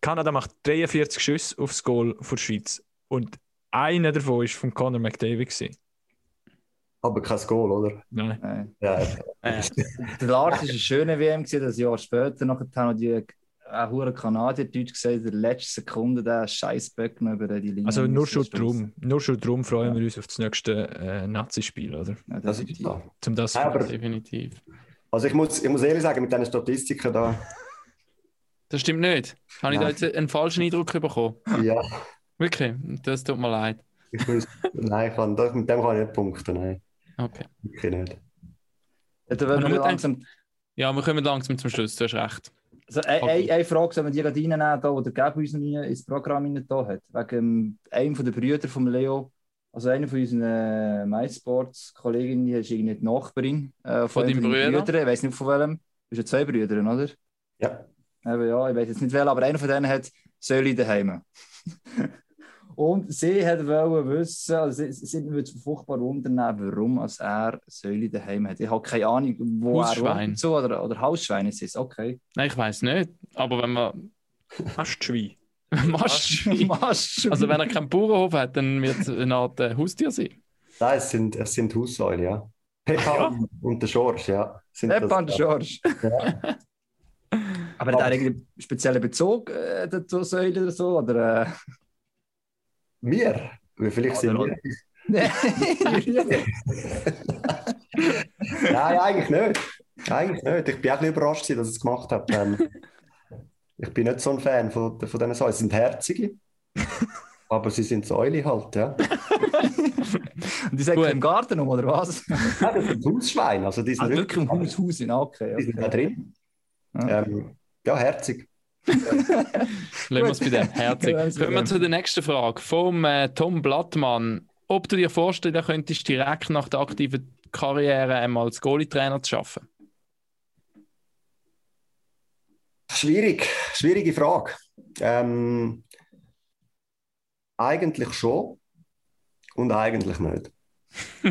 Kanada macht 43 Schüsse aufs Goal für die Schweiz. Und einer davon war von Conor McDavid. Gewesen. Aber kein Goal, oder? Nein. Nein. Ja. Äh, der Lars war eine schöne WM, gewesen, das Jahr später noch die auch hure Kanadier Deutsch gesagt, in der letzten Sekunde der Scheißböck noch über die Linie. Also nur schon drum, nur schon drum freuen ja. wir uns auf das nächste äh, Nazi-Spiel, oder? Ja, das ist klar. Zum das ja, aber, definitiv. Also ich muss, ich muss ehrlich sagen, mit diesen Statistiken da. Das stimmt nicht. Habe ich da jetzt einen falschen Eindruck bekommen? Ja. Wirklich? Das tut mir leid. Ich muss, nein, kann, das, mit dem kann ich nicht punkten. Nein. Okay. Wirklich nicht. Ja, wir langsam... ja, wir kommen langsam zum Schluss, du hast recht. Also, eine, okay. eine Frage, sollen wir die gerade reinnehmen, da, oder geben uns ins Programm da hat, wegen einem der Brüder von Leo, also einer von unseren äh, MySports-Kolleginnen, die ist irgendwie die Nachbarin äh, von, von deinem Brüder. Brüder. Ich weiß nicht von welchem. Du hast ja zwei Brüder, oder? Ja. Eben, ja, ich weiß jetzt nicht welchen, aber einer von denen hat Säule daheim. Und sie hat wollen wissen, also sie, sie würde es furchtbar wundern, warum als er Säule daheim hat. Ich habe keine Ahnung, wo Hausschwein. er. So, oder, oder Hausschwein ist es, okay. Nein, ich weiß nicht. Aber wenn man. Mastschwein. Mastschwein. Mastschwein. Also wenn er keinen Bauernhof hat, dann wird es eine Art äh, Haustier sein. Nein, es sind, es sind Haussäule, ja. Peppa ja. und der Schorsch, ja. Peppa und der Schorsch. Ja. Aber hat er einen speziellen Bezug äh, dazu Säule oder so? Oder, äh? Wir? Vielleicht sind wir. Nein, Nein, eigentlich nicht. Eigentlich nicht. Ich bin auch ein überrascht, dass ich es gemacht habe. Ähm, ich bin nicht so ein Fan von, von diesen Säulen. Sie sind herzige, aber sie sind Säule halt, ja. Und die sind im Garten um, oder was? Ja, das sind Hausschweine. Also die sind ah, wirklich im Haus, Haus in okay, okay. Die sind da drin. Ja, ähm, ja herzig. Lassen wir es bei dem. Herzig. Kommen wir zu der nächsten Frage vom äh, Tom Blattmann. Ob du dir vorstellen könntest, direkt nach der aktiven Karriere einmal als Goalie-Trainer zu arbeiten? Schwierig, schwierige Frage. Ähm, eigentlich schon und eigentlich nicht.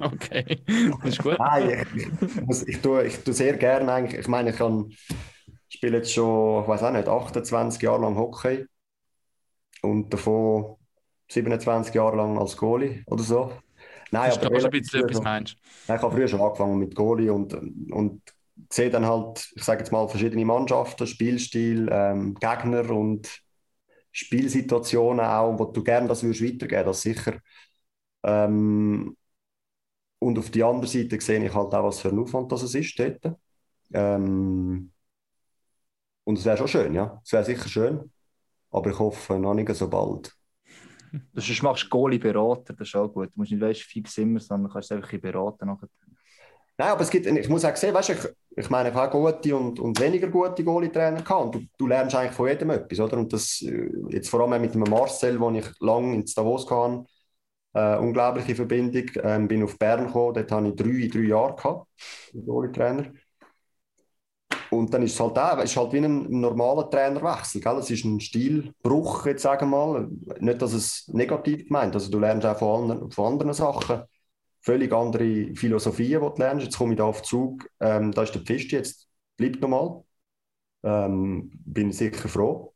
okay, das ist gut. Nein, ich, ich, ich, tue, ich tue sehr gerne eigentlich, ich meine, ich kann spiele jetzt schon, ich weiß auch nicht, 28 Jahre lang Hockey und davon 27 Jahre lang als Goalie oder so. Nein, aber ein bisschen etwas meinst. Nein, ich habe früher schon angefangen mit Goalie und, und sehe dann halt, ich sage jetzt mal, verschiedene Mannschaften, Spielstil, ähm, Gegner und Spielsituationen auch, wo du gerne das würdest weitergeben, das sicher. Ähm, und auf die andere Seite sehe ich halt auch, was für ein Aufwand das ist dort. Ähm, und es wäre schon schön, ja. Es wäre sicher schön. Aber ich hoffe noch nicht so bald. Du machst du Goalie-Berater, das ist auch gut. Du musst nicht weißt, fix immer, sondern kannst einfach beraten. Nachher. Nein, aber es gibt, ich muss auch sehen, weißt, ich, ich meine, ich habe gute und, und weniger gute Goalie-Trainer gehabt. Du, du, lernst eigentlich von jedem etwas, oder? Und das, äh, jetzt vor allem mit dem Marcel, den ich lange in Davos hatte, äh, unglaubliche Verbindung. Ähm, bin auf Bern gekommen, dort hatte ich drei, drei Jahre gehabt, Goalie-Trainer. Und dann ist es halt auch, ist halt wie ein normaler Trainerwechsel. Gell? Es ist ein Stilbruch, jetzt sagen wir mal. Nicht, dass es negativ gemeint Also du lernst auch von anderen, von anderen Sachen völlig andere Philosophien, die du lernst. Jetzt komme ich da auf Zug, ähm, da ist der Pfist jetzt, bleibt nochmal. Ähm, bin sicher froh.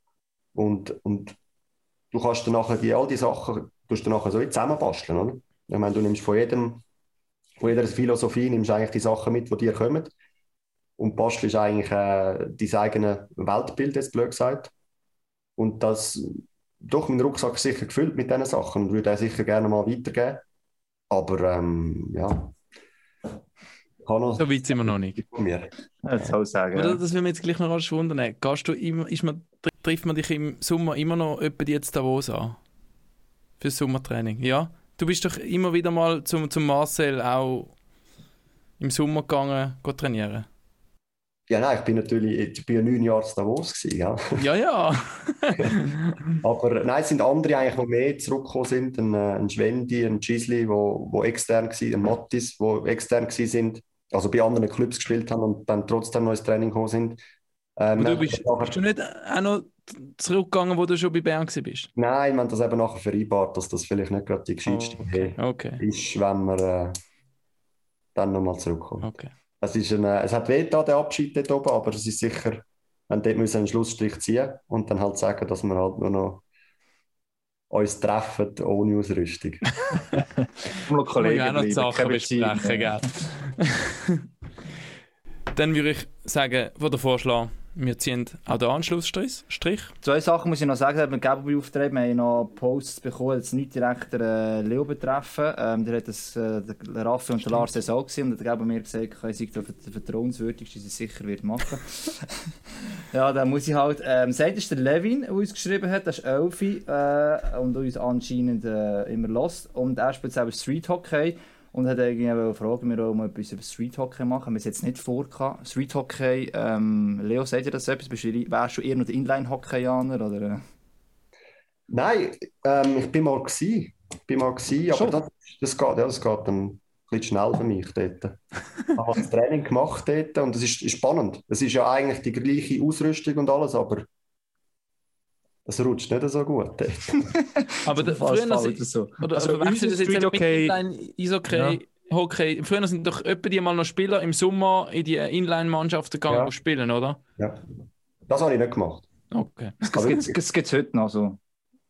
Und, und du kannst dann nachher die, all die Sachen tust du nachher so zusammenbasteln, oder? Ich meine, du nimmst von jedem, von jeder Philosophie nimmst eigentlich die Sachen mit, die dir kommen und bastelst eigentlich äh, dein eigenes Weltbild, jetzt blöd gesagt. Und das, doch, mein Rucksack ist sicher gefüllt mit diesen Sachen und würde er sicher gerne mal weitergeben. Aber ähm, ja. So weit sind wir noch nicht. Mir. Das soll sagen. Oder, das will mir jetzt gleich noch alles wundern. Gehst du immer, ist man, trifft man dich im Sommer immer noch jemand jetzt Davos an? Fürs Sommertraining, ja? Du bist doch immer wieder mal zum, zum Marcel auch im Sommer gegangen, trainieren. Ja, nein, ich bin natürlich ich bin ja neun Jahre in Davos gewesen, ja. Ja, ja. Aber nein, es sind andere eigentlich, die mehr zurückgekommen sind. Ein, äh, ein Schwendi, ein Gisli, wo, wo extern waren, ein Mattis, wo extern sind. Also bei anderen Clubs gespielt haben und dann trotzdem noch ins Training gekommen sind. Ähm, du bist, bist, du nicht auch noch zurückgegangen, wo du schon bei Bern bist? Nein, wir haben das eben nachher vereinbart, dass das vielleicht nicht gerade die gescheiteste okay. okay. ist, wenn wir äh, dann nochmal zurückkommen. Okay. Es, ist ein, es hat weh der Abschied dort oben, aber es ist sicher, wir dort müssen einen Schlussstrich ziehen und dann halt sagen, dass wir halt nur noch uns treffen ohne Ausrüstung. Nur Kollegen auch noch Sachen besprechen, gell? dann würde ich sagen, wo der Vorschlag wir ziehen auch den Anschlussstrich. Zwei Sachen muss ich noch sagen. Mit Geberbeauftragten wir haben noch Posts bekommen, die nicht direkt den äh, Leo betreffen. Ähm, der hat das, äh, der Raffi und der Lars das auch gesehen und hat mir gesagt, er sei der vertrauenswürdigste, der sicher wird machen. ja, dann muss ich halt... Ähm, sagt ist der Levin, der uns geschrieben hat, das ist Elfi äh, und uns anscheinend äh, immer lost. Und er spielt selber Street Hockey und hat irgendwie fragen, wir auch mal etwas über Street Hockey machen. Wir haben es jetzt nicht vor. Street Hockey, ähm, Leo, sagt ihr das etwas? Wärst du eher noch der Inline-Hockeyaner? Oder? Nein, ähm, ich bin mal gewesen. Ich bin mal gewesen, aber das, das, geht, ja, das geht ein bisschen schnell für mich dort. ich habe das Training gemacht dort und es ist, ist spannend. Es ist ja eigentlich die gleiche Ausrüstung und alles, aber das rutscht nicht so gut. aber da, früher das so. Oder, also, also wechseln das jetzt okay. Eishockey, ja. Hockey. Früher sind doch etwa die mal noch Spieler im Sommer in die Inline-Mannschaften gegangen ja. spielen, oder? Ja. Das habe ich nicht gemacht. Okay. Das gibt es heute noch so.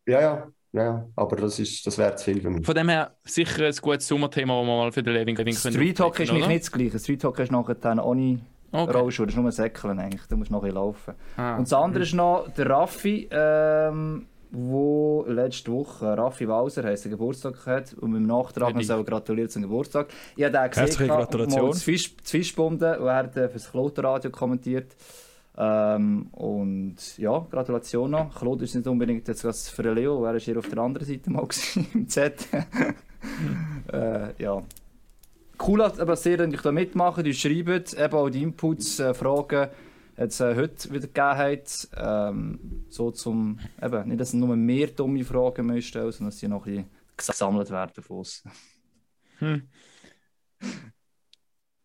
Ja, ja. Ja, aber das, das wäre zu viel für mich. Von dem her sicher ein gutes Sommerthema, das wir mal für den Levin können. Street Hockey ist nicht, nicht das Gleiche. Street Hockey ist nachher dann ohne Okay. Rollschuhe, das ist nur ein Säckeln eigentlich, du musst noch ein laufen. Ah. Und das andere mhm. ist noch der Raffi, ähm, wo letzte Woche Raffi Walser heisst, Geburtstag hat und mit dem Nachtrag noch gratuliert zum Geburtstag. Ich habe den gesehen, Herzliche Gratulation. Das Fisch, Fischbunden und er hat äh, für das Kloterradio kommentiert. Ähm, und ja, Gratulation noch. Claude ist nicht unbedingt jetzt was für Leo, er war hier auf der anderen Seite mal im Z. äh, ja, cool, dass ihr da mitmacht, ihr schreibt, eben auch die Inputs, äh, Fragen, jetzt äh, heute wieder gegeben hat. Ähm, so zum, eben, nicht, dass nur mehr dumme Fragen mehr stellen, sondern dass sie noch ein bisschen gesammelt werden von uns. Hm.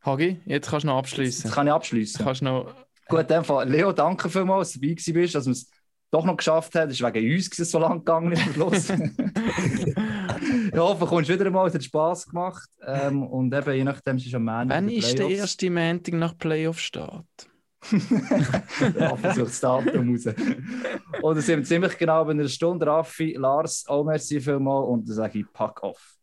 Hagi, jetzt kannst du noch abschließen. Jetzt kann ich abschließen. Kannst noch... Gut, in dem Fall, Leo, danke vielmals, dass du dabei warst, dass wir es doch noch geschafft haben. Es ist wegen uns dass es so lang gegangen ist am Schluss. ich hoffe, du kommst wieder mal, es hat Spass gemacht. Ähm, und eben, je nachdem, es ist am Ende. Wann ist der erste Montag nach Playoff-Start? ja, versucht das Datum raus. Und sind wir ziemlich genau bei einer Stunde. Raffi, Lars, auch merci vielmals und dann sage ich Pack off.